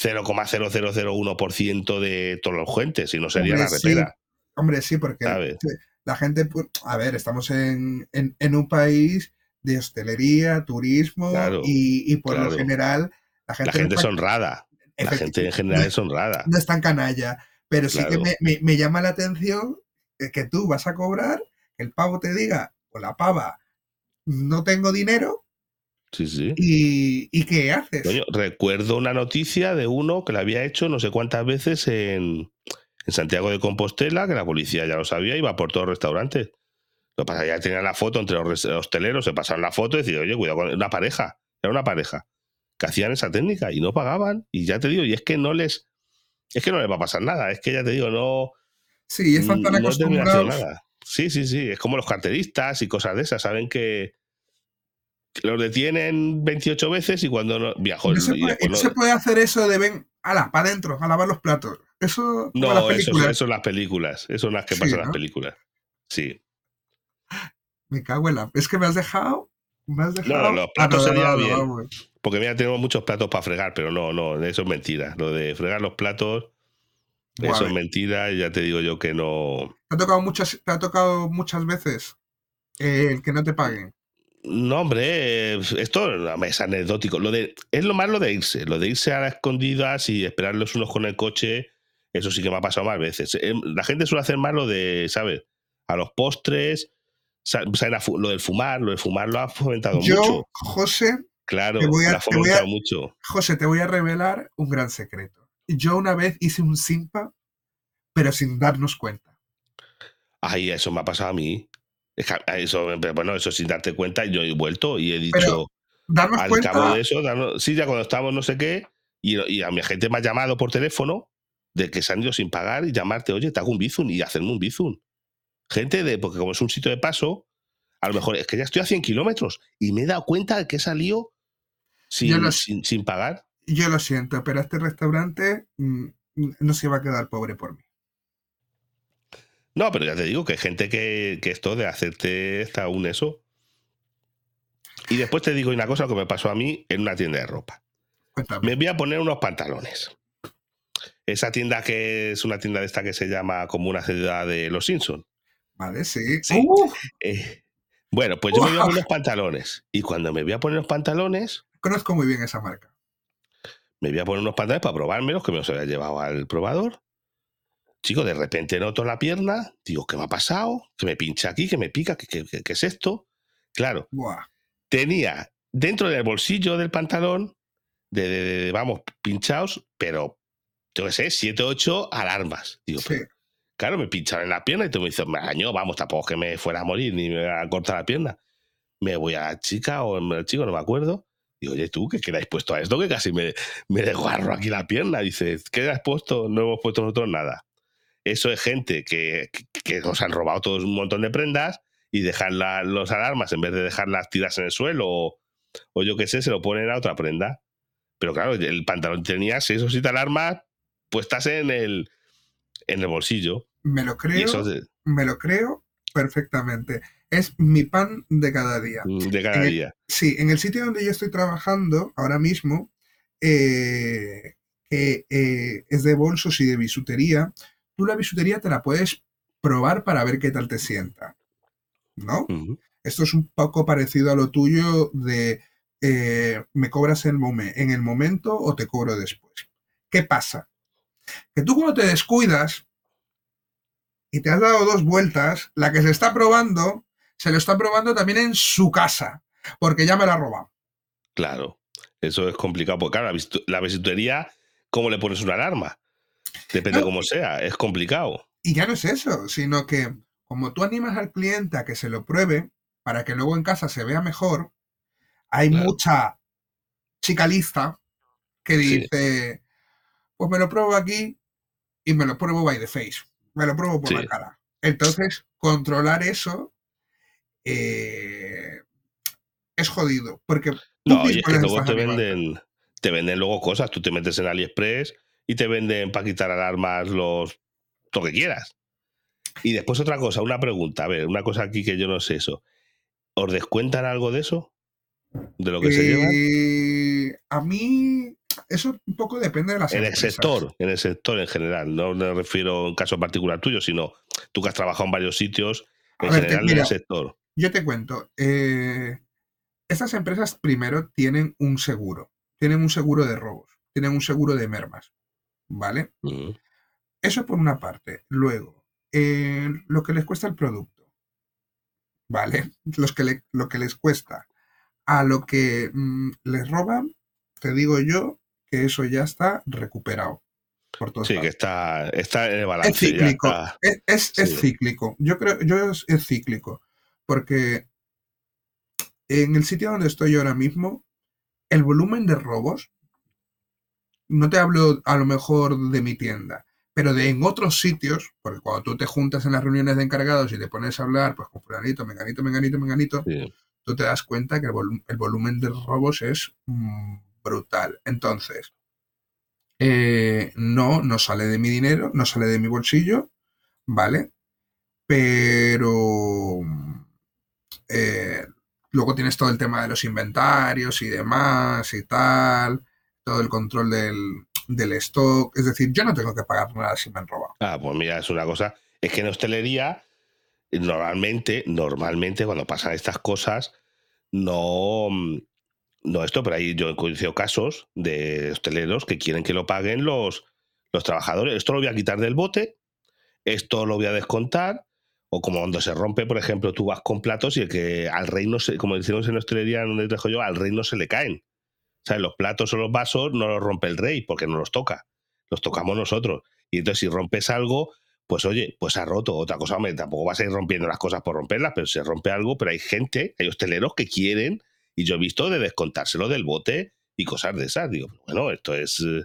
0,0001% de todos los gentes, si no sería Hombre, la sí, repera. Hombre, sí, porque la gente, a ver, estamos en, en- en un país de hostelería, turismo Claro, y, y por lo general la gente, La gente no es honrada. La gente en general es honrada. No es tan canalla, pero sí que me, me- me llama la atención que tú vas a cobrar, que el pavo te diga, o la pava, no tengo dinero, Sí, sí. y, ¿y qué haces? Coño, recuerdo una noticia de uno que la había hecho no sé cuántas veces en, en Santiago de Compostela, que la policía ya lo sabía, iba por todos los restaurantes. Lo pasa, ya tenían la foto entre los hosteleros, se pasaron la foto y decían, oye, cuidado con una pareja, era una pareja, que hacían esa técnica y no pagaban. Y ya te digo, y es que no les, es que no les va a pasar nada, es que ya te digo, no, sí, están tan no termina haciendo acostumbrados. nada. Sí, sí, sí, es como los carteristas y cosas de esas, saben que que los detienen 28 veces y cuando no viajó No se, puede, después no no- se puede hacer eso de ven, ala, para adentro, a lavar los platos. Eso, como las No, eso, eso son las películas. Eso son las que Sí, pasan en ¿no? las películas. Sí. Me cago en la. Es que me has dejado. Me has dejado. los platos sería anodado, bien. Porque mira, tenemos muchos platos para fregar, pero no, no, eso es mentira. Lo de fregar los platos, eso es me- mentira. Ya te digo yo que no. te ha tocado muchas, te ha tocado muchas veces eh, el que no te paguen. No, hombre, eh, esto no, es anecdótico. Lo de, es lo más lo de irse. Lo de irse a las escondidas y esperar los unos con el coche, eso sí que me ha pasado más veces. Eh, La gente suele hacer más lo de, ¿sabes? A los postres, sa- saben a fu- lo del fumar, lo de fumar lo ha fomentado Yo, mucho. José, Claro, te voy a- lo ha te voy a- fomentado mucho. José, te voy a revelar un gran secreto. Yo una vez hice un simpa, pero sin darnos cuenta. Ay, eso me ha pasado a mí. Es que, a- eso, bueno, eso sin darte cuenta, yo he vuelto y he dicho, Pero Darnos al cuenta. cabo de eso, darnos- sí, ya cuando estábamos no sé qué, y, y a mi gente me ha llamado por teléfono de que se han ido sin pagar y llamarte, oye, te hago un bizun y hacerme un bizun. Gente de, porque como es un sitio de paso, a lo mejor es que ya estoy a 100 kilómetros y me he dado cuenta de que he salido sin, lo- sin, sin pagar. Yo lo siento, pero este restaurante mm, no se va a quedar pobre por mí. No, pero ya te digo que hay gente que, que esto de hacerte está un eso. Y después te digo una cosa que me pasó a mí en una tienda de ropa. Cuéntame. Me voy a poner unos pantalones. Esa tienda que es una tienda de esta que se llama como una ciudad de los Simpsons. Vale, sí. Sí. Eh, bueno, pues yo me voy a poner unos pantalones. Y cuando me voy a poner los pantalones, conozco muy bien esa marca. me voy a poner unos pantalones para probármelos, que me los había llevado al probador. Chico, de repente noto la pierna, digo, ¿qué me ha pasado? Que me pincha aquí, que me pica, ¿qué, qué- qué- es esto? Claro, Buah. tenía dentro del bolsillo del pantalón, de, de- de- vamos, pinchados, pero yo qué sé, siete, ocho alarmas. Digo, Sí. pero, claro, me pincharon en la pierna y tú me dices, me arañó, vamos, tampoco que me fuera a morir ni me a cortar la pierna. Me voy a la chica o al chico, no me acuerdo. Digo, oye, tú, ¿qué quedáis puesto a esto? Que casi me, me desgarro aquí la pierna. Dices, ¿qué has puesto? No hemos puesto nosotros nada. Eso es gente que, que, que os han robado todos un montón de prendas y dejan la- los alarmas, en vez de dejarlas tiradas en el suelo o, o yo qué sé, se lo ponen a otra prenda. Pero claro, el pantalón tenía seis o siete alarmas puestas en el, en el bolsillo. Me lo creo, me lo creo perfectamente. Es mi pan de cada día. de cada el- día. Sí, en el sitio donde yo estoy trabajando ahora mismo, eh, que eh, es de bolsos y de bisutería, tú la bisutería te la puedes probar para ver qué tal te sienta. ¿No? Esto es un poco parecido a lo tuyo de eh, me cobras en, en el momento o te cobro después. ¿Qué pasa? Que tú cuando te descuidas y te has dado dos vueltas, la que se está probando, se lo está probando también en su casa, porque ya me la ha robado. Claro, eso es complicado. Porque claro, la, bisutería, ¿cómo le pones una alarma? Depende No, cómo sea, es complicado. Y ya no es eso, sino que como tú animas al cliente a que se lo pruebe para que luego en casa se vea mejor, hay Claro. mucha chica lista que Sí. dice, pues me lo pruebo aquí y me lo pruebo by the face, me lo pruebo por Sí. la cara. Entonces, controlar eso eh, es jodido, porque No, y es que luego te animando. venden, te venden luego cosas. Tú te metes en AliExpress y te venden para quitar alarmas los lo que quieras. Y después otra cosa, una pregunta, a ver, una cosa aquí que yo no sé eso. ¿Os descuentan algo de eso? ¿De lo que se llevan? Eh, a mí, eso un poco depende de las En el sector, en el sector en general. No me refiero a un caso particular tuyo, sino tú que has trabajado en varios sitios, A en ver, te- general en mira, el sector. Yo te cuento, eh, estas empresas primero tienen un seguro, tienen un seguro de robos. tienen un seguro de mermas, ¿vale? Mm. Eso por una parte. Luego, eh, lo que les cuesta el producto, ¿vale? Los que le- lo que les cuesta a lo que mm, les roban, te digo yo que eso ya está recuperado. Por Sí, que está, está en el Es balance. ya cíclico. está. Es, es- es cíclico. Yo creo, yo es, es cíclico. Porque en el sitio donde estoy ahora mismo, el volumen de robos, no te hablo a lo mejor de mi tienda, pero de en otros sitios, porque cuando tú te juntas en las reuniones de encargados y te pones a hablar, pues con fulanito, menganito, menganito, menganito, Sí. tú te das cuenta que el, el volumen de robos es mm, brutal. Entonces, eh, no, no sale de mi dinero, no sale de mi bolsillo, ¿vale? Pero eh, luego tienes todo el tema de los inventarios y demás y tal, todo el control del, del stock. Es decir, yo no tengo que pagar nada si me han robado. Ah, pues mira, es una cosa. Es que en hostelería, normalmente, normalmente cuando pasan estas cosas, no, mm, no esto, pero ahí yo he conocido casos de hosteleros que quieren que lo paguen los, los trabajadores. Esto lo voy a quitar del bote, esto lo voy a descontar. O como cuando se rompe, por ejemplo, tú vas con platos y el que al rey no se, como decimos en hostelería, donde dejo yo, al rey no se le caen. O sea, los platos o los vasos no los rompe el rey porque no los toca. Los tocamos nosotros. Y entonces si rompes algo, pues oye, pues ha roto. Otra cosa, hombre, tampoco vas a ir rompiendo las cosas por romperlas, pero se rompe algo, pero hay gente, hay hosteleros que quieren, y yo he visto de descontárselo del bote y cosas de esas. Digo, bueno, esto es... eh,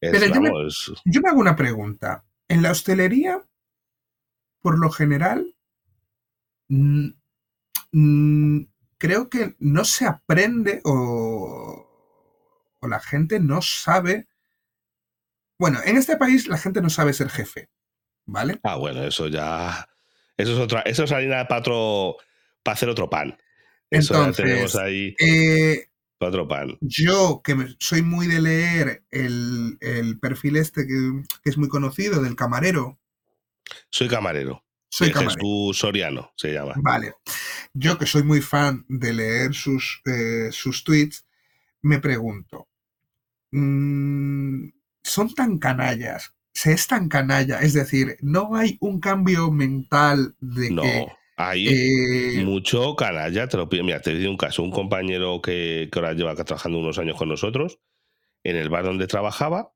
es, Pero yo me- vamos, Yo me hago una pregunta. En la hostelería, por lo general, creo que no se aprende o, o la gente no sabe. Bueno, en este país la gente no sabe ser jefe, ¿vale? Ah, bueno, eso ya... Eso es otra... Eso es harina para otro... para hacer otro pan. Eso Entonces, ya tenemos ahí Eh, para otro pan. yo, que me- soy muy de leer el, el perfil este que, que es muy conocido del camarero, Soy camarero. soy de camarero. Jesús Soriano se llama. Vale. Yo que soy muy fan de leer sus, eh, sus tweets, me pregunto, mm, ¿son tan canallas? ¿Se es tan canalla? Es decir, ¿no hay un cambio mental de No, que... ahí eh, mucho canalla, te lo pido. Mira, te digo un caso. Un compañero que, que ahora lleva trabajando unos años con nosotros, en el bar donde trabajaba,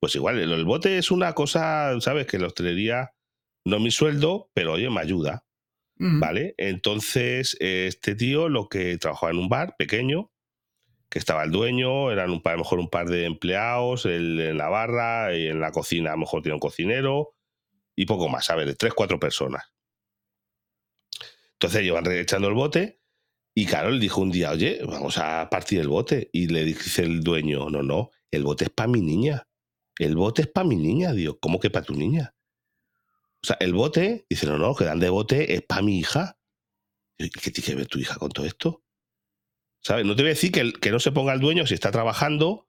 pues igual, el, el bote es una cosa, ¿sabes? Que la hostelería no es mi sueldo, pero oye, me ayuda, ¿vale? Entonces, este tío lo que trabajaba en un bar pequeño, que estaba el dueño, eran un par, a lo mejor un par de empleados, en la barra y en la cocina, a lo mejor tiene un cocinero y poco más, a ver, tres, cuatro personas. Entonces llevan echando el bote y claro, él dijo un día, oye, vamos a partir el bote. Y le dice el dueño, no, no, el bote es para mi niña. El bote es para mi niña, digo, ¿cómo que para tu niña? O sea, el bote, dice, no, no, que dan de bote es para mi hija. Digo, ¿Y qué tiene que ver tu hija con todo esto? ¿Sabes? No te voy a decir que, que no se ponga el dueño si está trabajando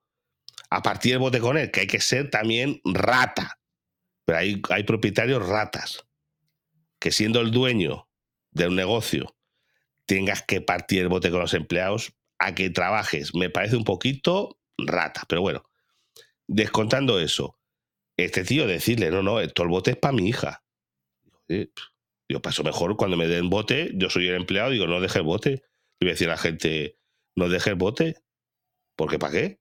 a partir el bote con él, que hay que ser también rata. Pero hay, hay propietarios ratas. Que siendo el dueño de un negocio tengas que partir el bote con los empleados a que trabajes. Me parece un poquito rata, pero bueno. Descontando eso, este tío decirle, no, no, todo el bote es para mi hija. Yo paso mejor cuando me den bote, yo soy el empleado, digo, no deje el bote. Le voy a decir a la gente, no deje el bote. ¿Porque para qué?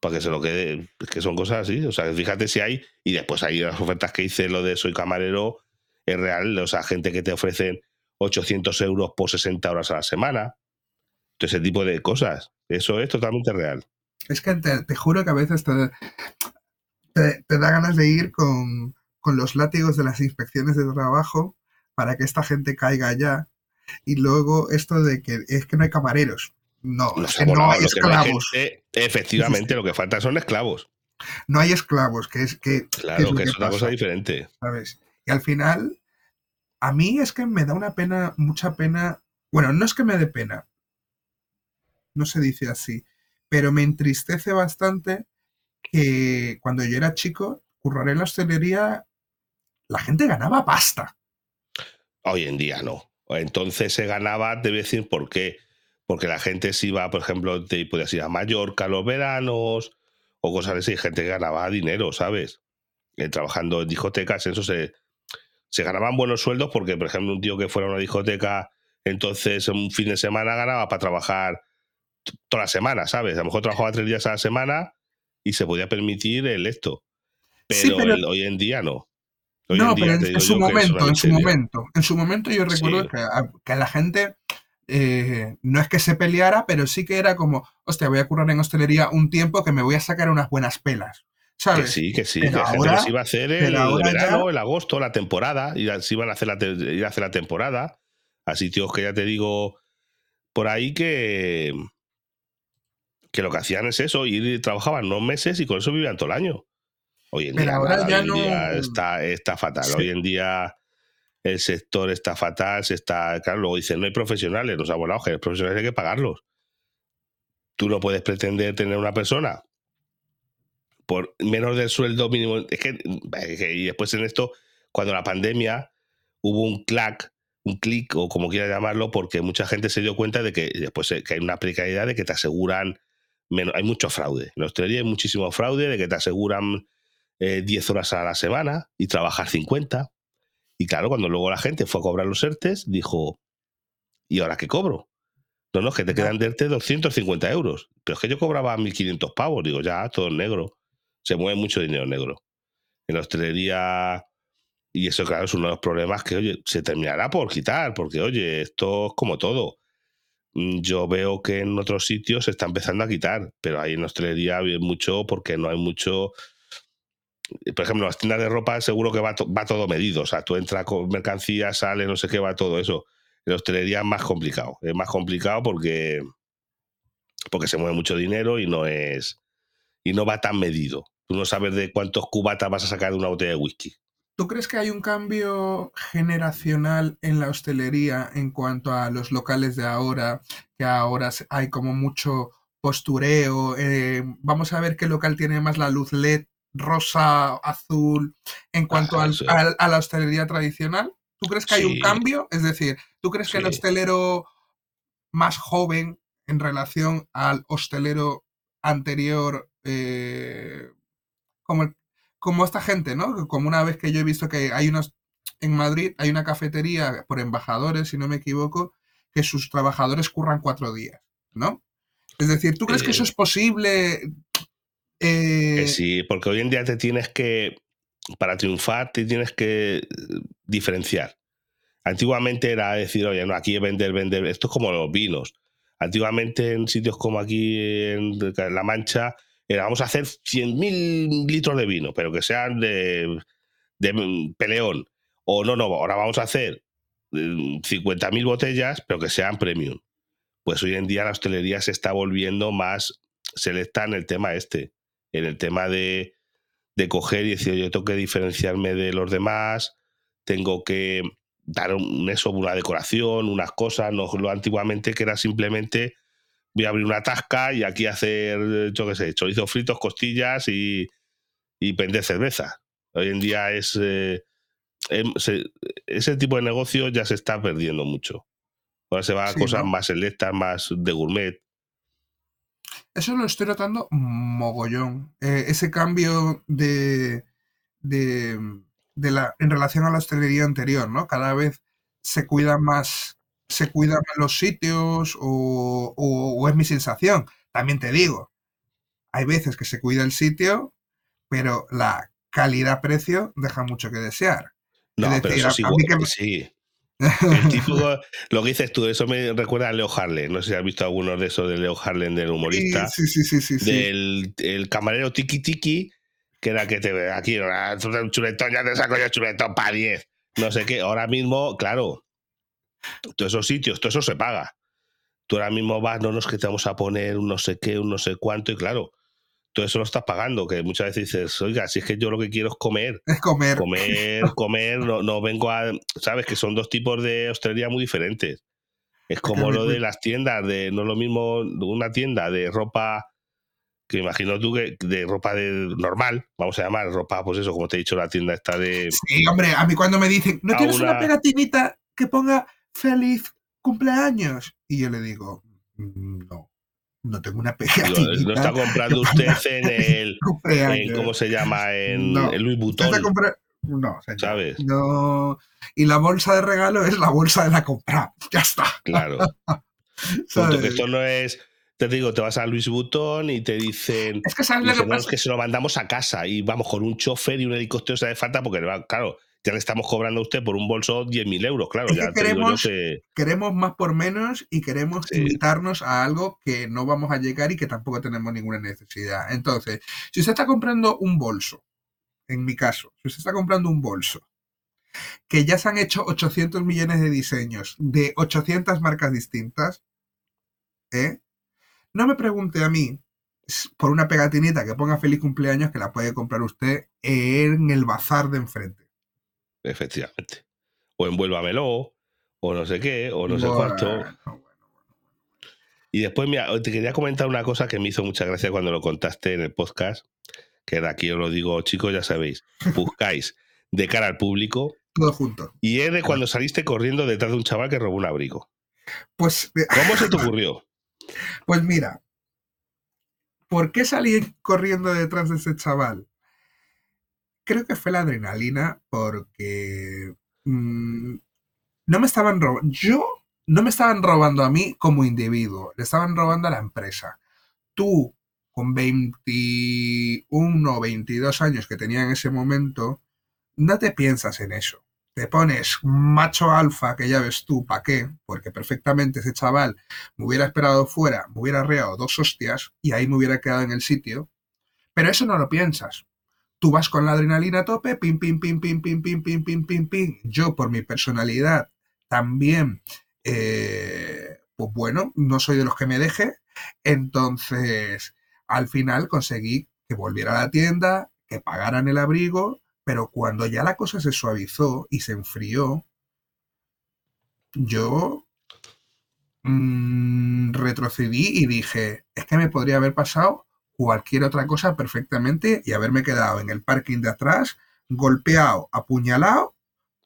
Para que se lo quede. Es que son cosas así. O sea, fíjate si hay. Y después hay las ofertas que hice, lo de soy camarero, es real. O sea, gente que te ofrecen 800 euros por 60 horas a la semana. Todo ese tipo de cosas. Eso es totalmente real. Es que te, te juro que a veces te, te- te da ganas de ir con, con los látigos de las inspecciones de trabajo para que esta gente caiga ya. Y luego esto de que es que no hay camareros. No, No es que hay no esclavos. gente- efectivamente, lo que falta son esclavos. No hay esclavos, que es que, ¿qué es Claro, que es que una cosa pasa? diferente. ¿sabes? Y al final, a mí es que me da una pena, mucha pena. Bueno, no es que me dé pena, no se dice así, pero me entristece bastante que cuando yo era chico, currar en la hostelería, la gente ganaba pasta. Hoy en día no. Entonces se ganaba, te voy a decir por qué. Porque la gente se iba, por ejemplo, te podías ir a Mallorca los veranos, o cosas así, gente que ganaba dinero, ¿sabes? Eh, trabajando en discotecas, eso se, se ganaban buenos sueldos porque, por ejemplo, un tío que fuera a una discoteca, entonces un fin de semana ganaba para trabajar toda la semana, ¿sabes? A lo mejor trabajaba tres días a la semana y se podía permitir el esto. Pero, hoy en día no. no, pero en, su momento, en su momento, en su momento yo recuerdo que, a, la gente eh, no es que se peleara, pero sí que era como, hostia, voy a currar en hostelería un tiempo que me voy a sacar unas buenas pelas. Que sí, que sí, que la gente iba a hacer el, verano, el agosto, la temporada, y se iban a hacer la, ir a hacer la temporada a sitios que ya te digo por ahí que, que lo que hacían es eso, ir y trabajaban unos meses y con eso vivían todo el año. Hoy en día, ahora ya no... está, está fatal. Hoy en día el sector está fatal, se está. Claro, luego dicen, no hay profesionales, los abonados, que los profesionales hay que pagarlos. Tú no puedes pretender tener una persona por menos del sueldo mínimo. Es que, y después en esto, cuando la pandemia hubo un clac, un clic o como quiera llamarlo, porque mucha gente se dio cuenta de que después que hay una precariedad de que te aseguran menos, hay mucho fraude. En hostelería hay muchísimo fraude de que te aseguran 10 eh, horas a la semana y trabajar 50. Y claro, cuando luego la gente fue a cobrar los ERTES, dijo, ¿y ahora qué cobro? No, no, es que te quedan de ERTE 250 euros. Pero es que yo cobraba 1.500 pavos. Digo, ya, todo en negro se mueve mucho dinero negro. En la hostelería, y eso claro es uno de los problemas que, oye, se terminará por quitar, porque, oye, esto es como todo. Mm, yo veo que en otros sitios se está empezando a quitar, pero ahí en hostelería hay mucho porque no hay mucho... Por ejemplo, las tiendas de ropa seguro que va, va todo medido. O sea, tú entras con mercancía, sale, no sé qué, va todo eso. En hostelería es más complicado. Es más complicado porque, porque se mueve mucho dinero y no es y no va tan medido. Tú no sabes de cuántos cubatas vas a sacar de una botella de whisky. ¿Tú crees que hay un cambio generacional en la hostelería en cuanto a los locales de ahora? Que ahora hay como mucho postureo. Eh, vamos a ver qué local tiene más la luz LED, rosa, azul, en cuanto a la hostelería tradicional. ¿Tú crees que hay un cambio? Es decir, ¿tú crees que el hostelero más joven en relación al hostelero anterior eh, como, como esta gente, ¿no? Como una vez que yo he visto que hay unos, en Madrid hay una cafetería por embajadores, si no me equivoco, que sus trabajadores curran cuatro días, ¿no? Es decir, ¿tú crees que eso es eh. posible? Eh, sí, porque hoy en día te tienes que, para triunfar, te tienes que diferenciar. Antiguamente era decir, oye, no, aquí vender, vender, esto es como los vinos. Antiguamente en sitios como aquí en La Mancha vamos a hacer 100.000 litros de vino, pero que sean de, peleón. O no, no, ahora vamos a hacer 50.000 mm, botellas, pero que sean premium. Pues hoy en día la hostelería se está volviendo más selecta en el tema este, en el tema de, de coger y decir, yo tengo que diferenciarme de los demás, tengo que dar un, eso, una decoración, unas cosas, no lo antiguamente que era simplemente voy a abrir una tasca y aquí hacer, yo qué sé, chorizos fritos, costillas y, y vender cerveza. Hoy en día es eh, em, ese tipo de negocio ya se está perdiendo mucho. Ahora se va a cosas más selectas, más de gourmet. Eso lo estoy notando mogollón. Eh, ese cambio de, de, de, la, en relación a la hostelería anterior, ¿no? Cada vez se cuida más se cuidan los sitios o, es mi sensación. También te digo, hay veces que se cuida el sitio, pero la calidad-precio deja mucho que desear. No, pero eso sí, sí. El título, lo que dices tú, eso me recuerda a Leo Harlem. No sé si has visto algunos de esos de Leo Harlem, del humorista. Sí, sí, sí, sí. del el camarero Tiki Tiki, que era que te ve aquí, un chuletón, ya te saco yo chuletón para 10. No sé qué. Ahora mismo, claro, todos esos sitios, todo eso se paga. Tú ahora mismo vas, no, nos que te vamos a poner un no sé qué, un no sé cuánto, y claro, todo eso lo estás pagando, que muchas veces dices, oiga, si es que yo lo que quiero es comer. Es comer. Comer, comer, no, no vengo a. Sabes que son dos tipos de hostelería muy diferentes. Es como lo de las tiendas, de no es lo mismo una tienda de ropa que imagino tú que de ropa de normal, vamos a llamar ropa, pues eso, como te he dicho, la tienda está de. Sí, hombre, a mí cuando me dicen, ¿no tienes una pegatinita que ponga feliz cumpleaños. Y yo le digo, no. no tengo una pegatinita. no está comprando usted en el, en, ¿cómo se llama? En, No. está compra- No, señor. ¿sabes? No. Y la bolsa de regalo es la bolsa de la compra. Ya está. Claro. Que esto no es. Te digo, te vas a Louis Vuitton y te dicen. Es que sabes lo que dicen, no, es pasa. que se lo mandamos a casa y vamos con un chofer y un helicóptero se hace falta porque, claro, ya le estamos cobrando a usted por un bolso 10.000 euros. Claro, Es que ya queremos- que. Queremos más por menos y queremos Sí. invitarnos a algo que no vamos a llegar y que tampoco tenemos ninguna necesidad. Entonces, si usted está comprando un bolso, en mi caso, si usted está comprando un bolso, que ya se han hecho 800 millones de diseños de 800 marcas distintas, ¿eh? No me pregunte a mí por una pegatinita que ponga feliz cumpleaños que la puede comprar usted en el bazar de enfrente. Efectivamente. O envuélvamelo, o no sé qué, o no sé cuánto. bueno. Y después, mira, te quería comentar una cosa que me hizo mucha gracia cuando lo contaste en el podcast, que de aquí os lo digo, chicos, ya sabéis, buscáis de cara al público Todo junto. y es de cuando saliste corriendo detrás de un chaval que robó un abrigo. Pues, eh, ¿Cómo se te ocurrió? pues mira, ¿por qué salí corriendo detrás de ese chaval? Creo que fue la adrenalina porque mm, no me estaban robando. Yo no me estaban robando a mí como individuo, le estaban robando a la empresa. Tú, con 21 o 22 años que tenía en ese momento, no te piensas en eso. Te pones macho alfa, que ya ves tú, ¿para qué? Porque perfectamente ese chaval me hubiera esperado fuera, me hubiera reado dos hostias y ahí me hubiera quedado en el sitio. Pero eso no lo piensas. Tú vas con la adrenalina a tope, pim, pim, pim, pim, pim, pim, pim, pim, pim, pim. Yo, por mi personalidad, también, eh, pues bueno, no soy de los que me deje. Entonces, al final conseguí que volviera a la tienda, que pagaran el abrigo, pero cuando ya la cosa se suavizó y se enfrió, yo mm, retrocedí y dije, es que me podría haber pasado cualquier otra cosa perfectamente y haberme quedado en el parking de atrás, golpeado, apuñalado,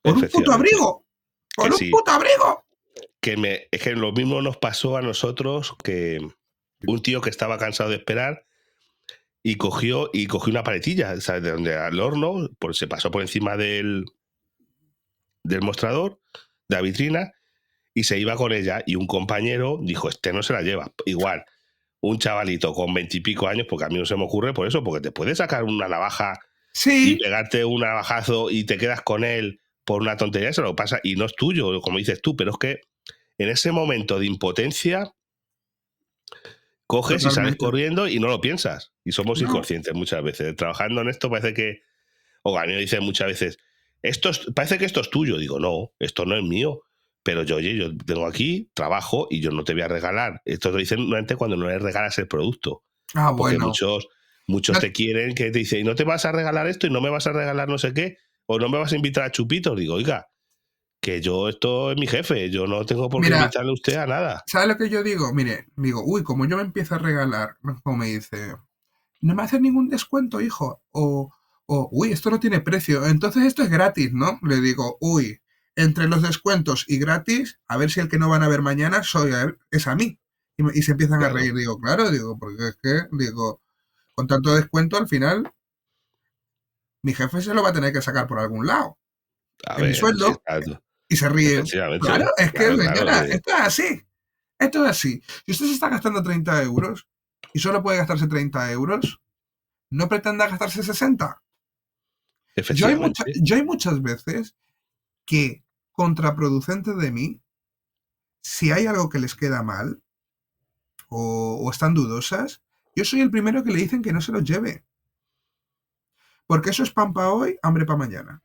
por un puto abrigo. Por Que un sí. puto abrigo. Que me, es que lo mismo nos pasó a nosotros que un tío que estaba cansado de esperar y cogió y cogió una paletilla, ¿sabes? De donde al horno, por, se pasó por encima del, del mostrador, de la vitrina, y se iba con ella. Y un compañero dijo: Este no se la lleva. Igual, un chavalito con veintipico años, porque a mí no se me ocurre por eso, porque te puede sacar una navaja y Sí, pegarte un navajazo y te quedas con él por una tontería, eso lo pasa y no es tuyo, como dices tú, pero es que en ese momento de impotencia coges y sales corriendo y no lo piensas. Y somos No. inconscientes muchas veces. Trabajando en esto parece que, o a mí me dicen muchas veces, esto es- parece que esto es tuyo. Digo, no, esto no es mío. Pero yo, oye, yo tengo aquí, trabajo y yo no te voy a regalar. Esto lo dicen normalmente cuando no le regalas el producto. ah, Porque bueno. muchos, muchos te quieren que te dicen, y no te vas a regalar esto y no me vas a regalar no sé qué, o no me vas a invitar a chupitos. Digo, oiga, que yo esto es mi jefe, yo no tengo por qué Mira, invitarle a usted a nada. ¿Sabes lo que yo digo? Mire, digo, uy, como yo me empiezo a regalar, como me dice, no me haces ningún descuento, hijo. O, o, uy, esto no tiene precio, entonces esto es gratis, ¿no? Le digo, uy, entre los descuentos y gratis, a ver si el que no van a ver mañana soy a él, es a mí. Y, se empiezan a reír. Digo, claro, digo, porque es que, digo, con tanto descuento al final, mi jefe se lo va a tener que sacar por algún lado. A en mi sueldo, sí, claro, Y se ríe. efectivamente. Claro, es que, Claro, señora, sí. esto es así. Esto es así. Si usted se está gastando 30 euros y solo puede gastarse 30 euros, no pretenda gastarse 60. Yo hay, mucha- yo hay muchas veces que, contraproducente de mí, si hay algo que les queda mal o, o están dudosas, yo soy el primero que le dicen que no se los lleve. Porque eso es pan para hoy, hambre para mañana.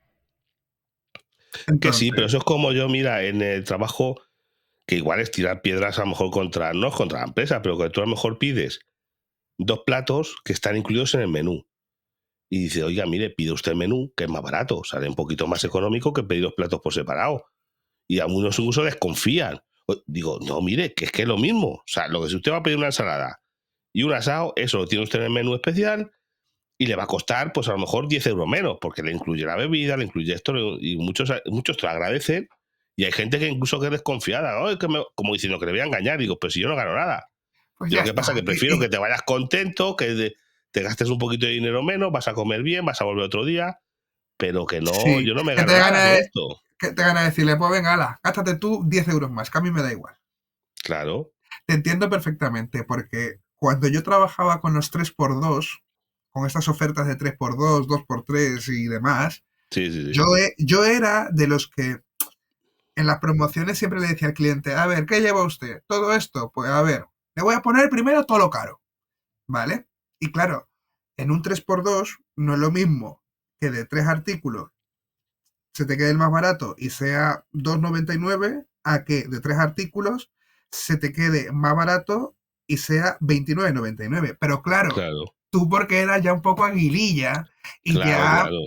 Que sí, pero eso es como yo, mira, en el trabajo, que igual es tirar piedras a lo mejor contra, no contra la empresa, pero que tú a lo mejor pides dos platos que están incluidos en el menú. Y dice, oiga, mire, pide usted el menú, que es más barato, sale un poquito más económico que pedir los platos por separado. Y algunos incluso desconfían. Digo, no, mire, que es que es lo mismo. O sea, lo que si usted va a pedir una ensalada y un asado, eso lo tiene usted en el menú especial y le va a costar, pues a lo mejor 10 euros menos, porque le incluye la bebida, le incluye esto, y muchos, muchos te lo agradecen. Y hay gente que incluso que es desconfiada, "Oh, es que me-", como diciendo que le voy a engañar. Digo, pero si yo no gano nada. Pues lo que pasa es que prefiero que te vayas contento, que de- te gastes un poquito de dinero menos, vas a comer bien, vas a volver otro día, pero que no, Sí, yo no me gano nada de esto. que te gana decirle, pues venga, ala, gástate tú 10 euros más, que a mí me da igual. Claro, Te entiendo perfectamente, porque cuando yo trabajaba con los 3x2, con estas ofertas de 3x2, 2x3 y demás, sí, sí, sí. yo, yo era de los que en las promociones siempre le decía al cliente, a ver, ¿qué lleva usted? Todo esto, pues a ver, le voy a poner primero todo lo caro, ¿vale? Y claro, en un 3x2 no es lo mismo que de tres artículos se te quede el más barato y sea 2,99 a que de tres artículos se te quede más barato y sea 29,99. Pero claro, claro, tú porque eras ya un poco aguililla y claro, ya, claro.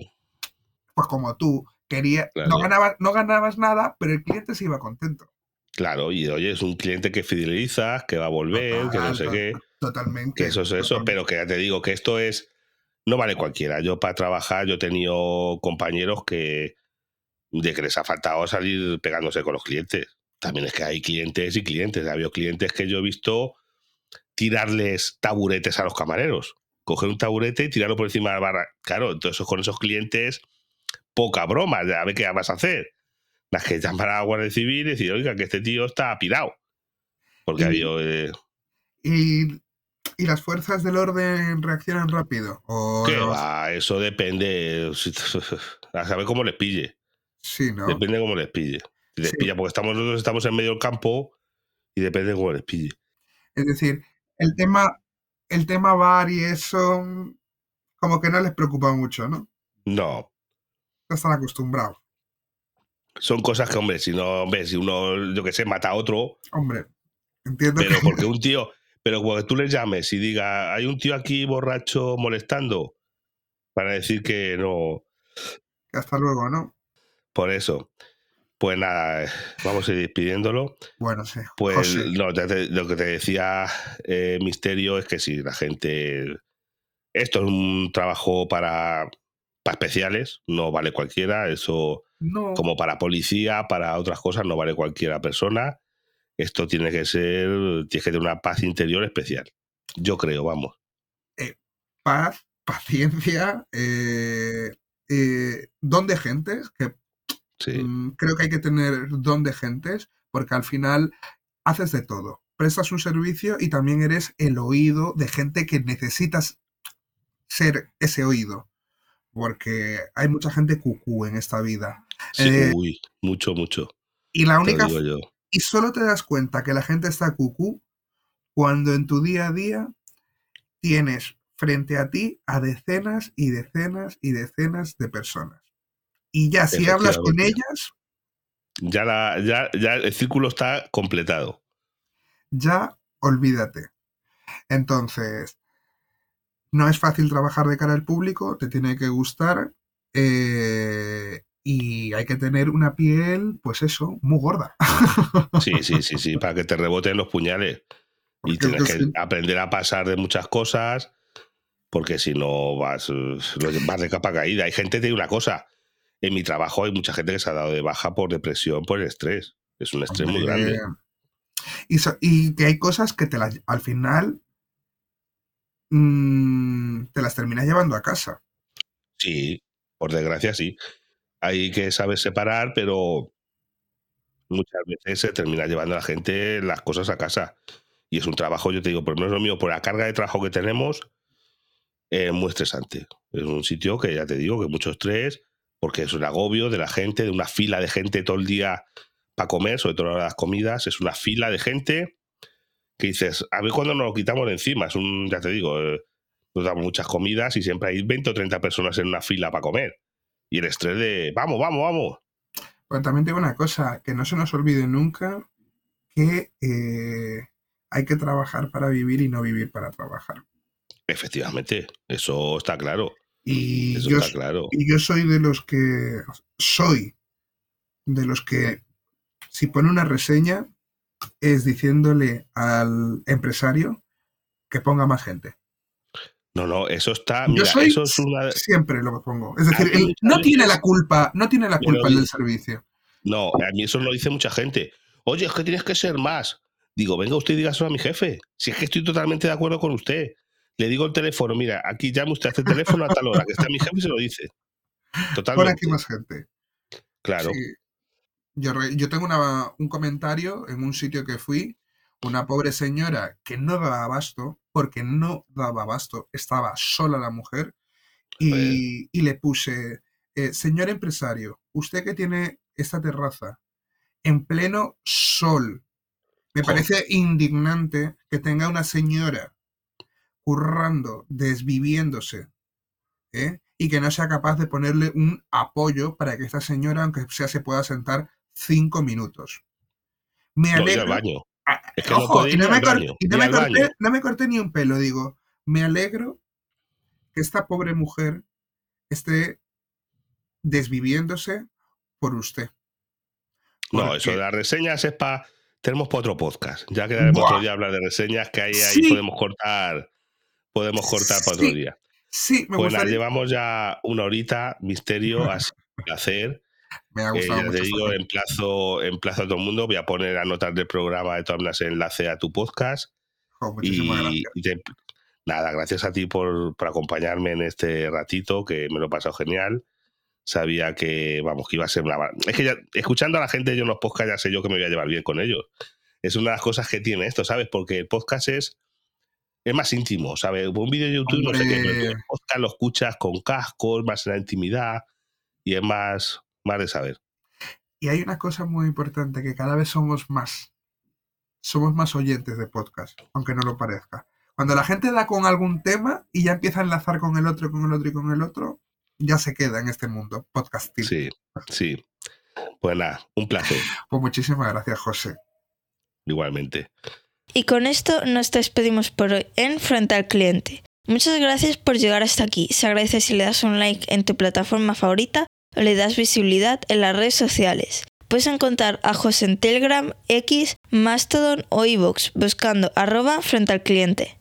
pues como tú, querías, no, ganabas, no ganabas nada, pero el cliente se iba contento. Claro, y oye, es un cliente que fidelizas, que va a volver, que no sé qué, Totalmente. que eso es eso, pero que ya te digo que esto es, no vale cualquiera. Yo para trabajar, yo he tenido compañeros que, de que les ha faltado salir pegándose con los clientes. También es que hay clientes y clientes. Ha habido clientes que yo he visto tirarles taburetes a los camareros. Coger un taburete y tirarlo por encima de la barra. Claro, entonces con esos clientes, poca broma, ya ve qué vas a hacer. Las que llamar a la Guardia Civil y decir, oiga, que este tío está pirado. Porque Y- ha habido. eh, Y, y las fuerzas del orden reaccionan rápido. O ¿Qué los- va? Eso depende. A saber cómo les pille. Sí, ¿no? Depende cómo les pille. Si les Sí. pilla, porque estamos, nosotros estamos en medio del campo y depende cómo les pille. Es decir, el tema, el tema bar y eso, como que no les preocupa mucho, ¿no? No. Ya están acostumbrados. Son cosas que, hombre, si no, hombre, si uno, yo qué sé, mata a otro, Hombre, entiendo pero que porque un tío, pero cuando tú les llames y diga, hay un tío aquí borracho molestando, para decir que no, hasta luego, ¿no? por eso. Pues nada, vamos a ir despidiéndolo. Bueno, sí. Pues José, te- lo que te decía eh, Misterio es que si la gente. Esto es un trabajo para, para especiales, no vale cualquiera. Eso, no, como para policía, para otras cosas, no vale cualquiera persona. Esto tiene que ser. Tienes que tener una paz interior especial. Yo creo, vamos. paz, paciencia, eh, eh, don de gentes, que Sí, mm, creo que hay que tener don de gentes, porque al final haces de todo. Prestas un servicio y también eres el oído de gente que necesitas ser ese oído. Porque hay mucha gente cucú en esta vida. sí, Eh, uy, mucho, mucho. Y la única yo. Y solo te das cuenta que la gente está cucú cuando en tu día a día tienes frente a ti a decenas y decenas y decenas de personas. Y ya si hablas con ellas, Ya, la, ya, ya el círculo está completado. ya olvídate. Entonces, no es fácil trabajar de cara al público, te tiene que gustar eh, y hay que tener una piel, pues eso, muy gorda. Sí, sí, sí, sí, para que te reboten los puñales. Y tienes es que aprender a pasar de muchas cosas, porque si no vas, vas de capa caída. Hay gente, te digo una cosa, en mi trabajo hay mucha gente que se ha dado de baja por depresión, por estrés. Es un estrés muy grande. Y, so- y que hay cosas que te las, al final mm, te las terminas llevando a casa. Sí, por desgracia sí. Hay que saber separar, pero muchas veces se termina llevando a la gente las cosas a casa. Y es un trabajo, yo te digo, por lo menos lo mío, por la carga de trabajo que tenemos, eh, muy estresante. Es un sitio que ya te digo que mucho estrés, porque es un agobio de la gente, de una fila de gente todo el día para comer, sobre todo las comidas, es una fila de gente que dices, a ver cuándo nos lo quitamos de encima. Es un, ya te digo, eh, nos damos muchas comidas y siempre hay 20 o 30 personas en una fila para comer. Y el estrés de, vamos, vamos, vamos. Pero también tengo una cosa, que no se nos olvide nunca que eh, hay que trabajar para vivir y no vivir para trabajar. Efectivamente, eso está claro. Y Eso yo, está claro. y yo soy de los que soy de los que si pone una reseña es diciéndole al empresario que ponga más gente. No, no, eso está. Yo Mira, soy eso es una. siempre lo que pongo. Es decir, él no tiene la culpa, no tiene la culpa el del servicio. No, a mí eso lo dice mucha gente. Oye, es que tienes que ser más. Digo, venga usted y dígaselo a mi jefe. Si es que estoy totalmente de acuerdo con usted. Le digo el teléfono, mira, aquí llama usted a este teléfono a tal hora, que está mi jefe y se lo dice. Por Totalmente. aquí más gente. Claro. Sí. Yo, yo tengo una- un comentario en un sitio que fui, una pobre señora que no daba abasto, porque no daba abasto, estaba sola la mujer, y, y le puse, eh, señor empresario, usted que tiene esta terraza en pleno sol, me parece indignante que tenga una señora currando, desviviéndose, ¿eh? y que no sea capaz de ponerle un apoyo para que esta señora, aunque sea, se pueda sentar cinco minutos. Me alegro. Es que no ojo, y no, me y no corté, baño. no me corté ni un pelo, digo, me alegro que esta pobre mujer esté desviviéndose por usted. No, eso de las reseñas es para. Tenemos para otro podcast. Ya quedaremos Buah. otro día a hablar de reseñas, que ahí, ahí podemos cortar. Podemos cortar para otro día. Sí, me Pues llevamos ya una horita, misterio, un placer. Me ha gustado mucho. te digo, emplazo, emplazo a todo el mundo. Voy a poner a notas del programa de todas maneras el enlace a tu podcast. Jo, muchísimas Y, gracias. y te- nada, gracias a ti por, por acompañarme en este ratito, que me lo he pasado genial. Sabía que, vamos, que iba a ser una... Es que ya, escuchando a la gente yo en los podcasts ya sé yo que me voy a llevar bien con ellos. Es una de las cosas que tiene esto, ¿sabes? Porque el podcast es, es más íntimo, ¿sabes? Un vídeo de YouTube no sé qué, pero el Hombre. podcast lo escuchas con cascos, más en la intimidad y es más, más de saber. Y hay una cosa muy importante, que cada vez somos más. Somos más oyentes de podcast, aunque no lo parezca. Cuando la gente da con algún tema y ya empieza a enlazar con el otro, con el otro y con el otro, ya se queda en este mundo podcastil. Sí, sí. Pues nada, un placer, Pues muchísimas gracias, José. igualmente. Y con esto nos despedimos por hoy en Frente al Cliente. Muchas gracias por llegar hasta aquí. Se agradece si le das un like en tu plataforma favorita le das visibilidad en las redes sociales. Puedes encontrar a José en Telegram, X, Mastodon o iVoox buscando arroba frente al cliente.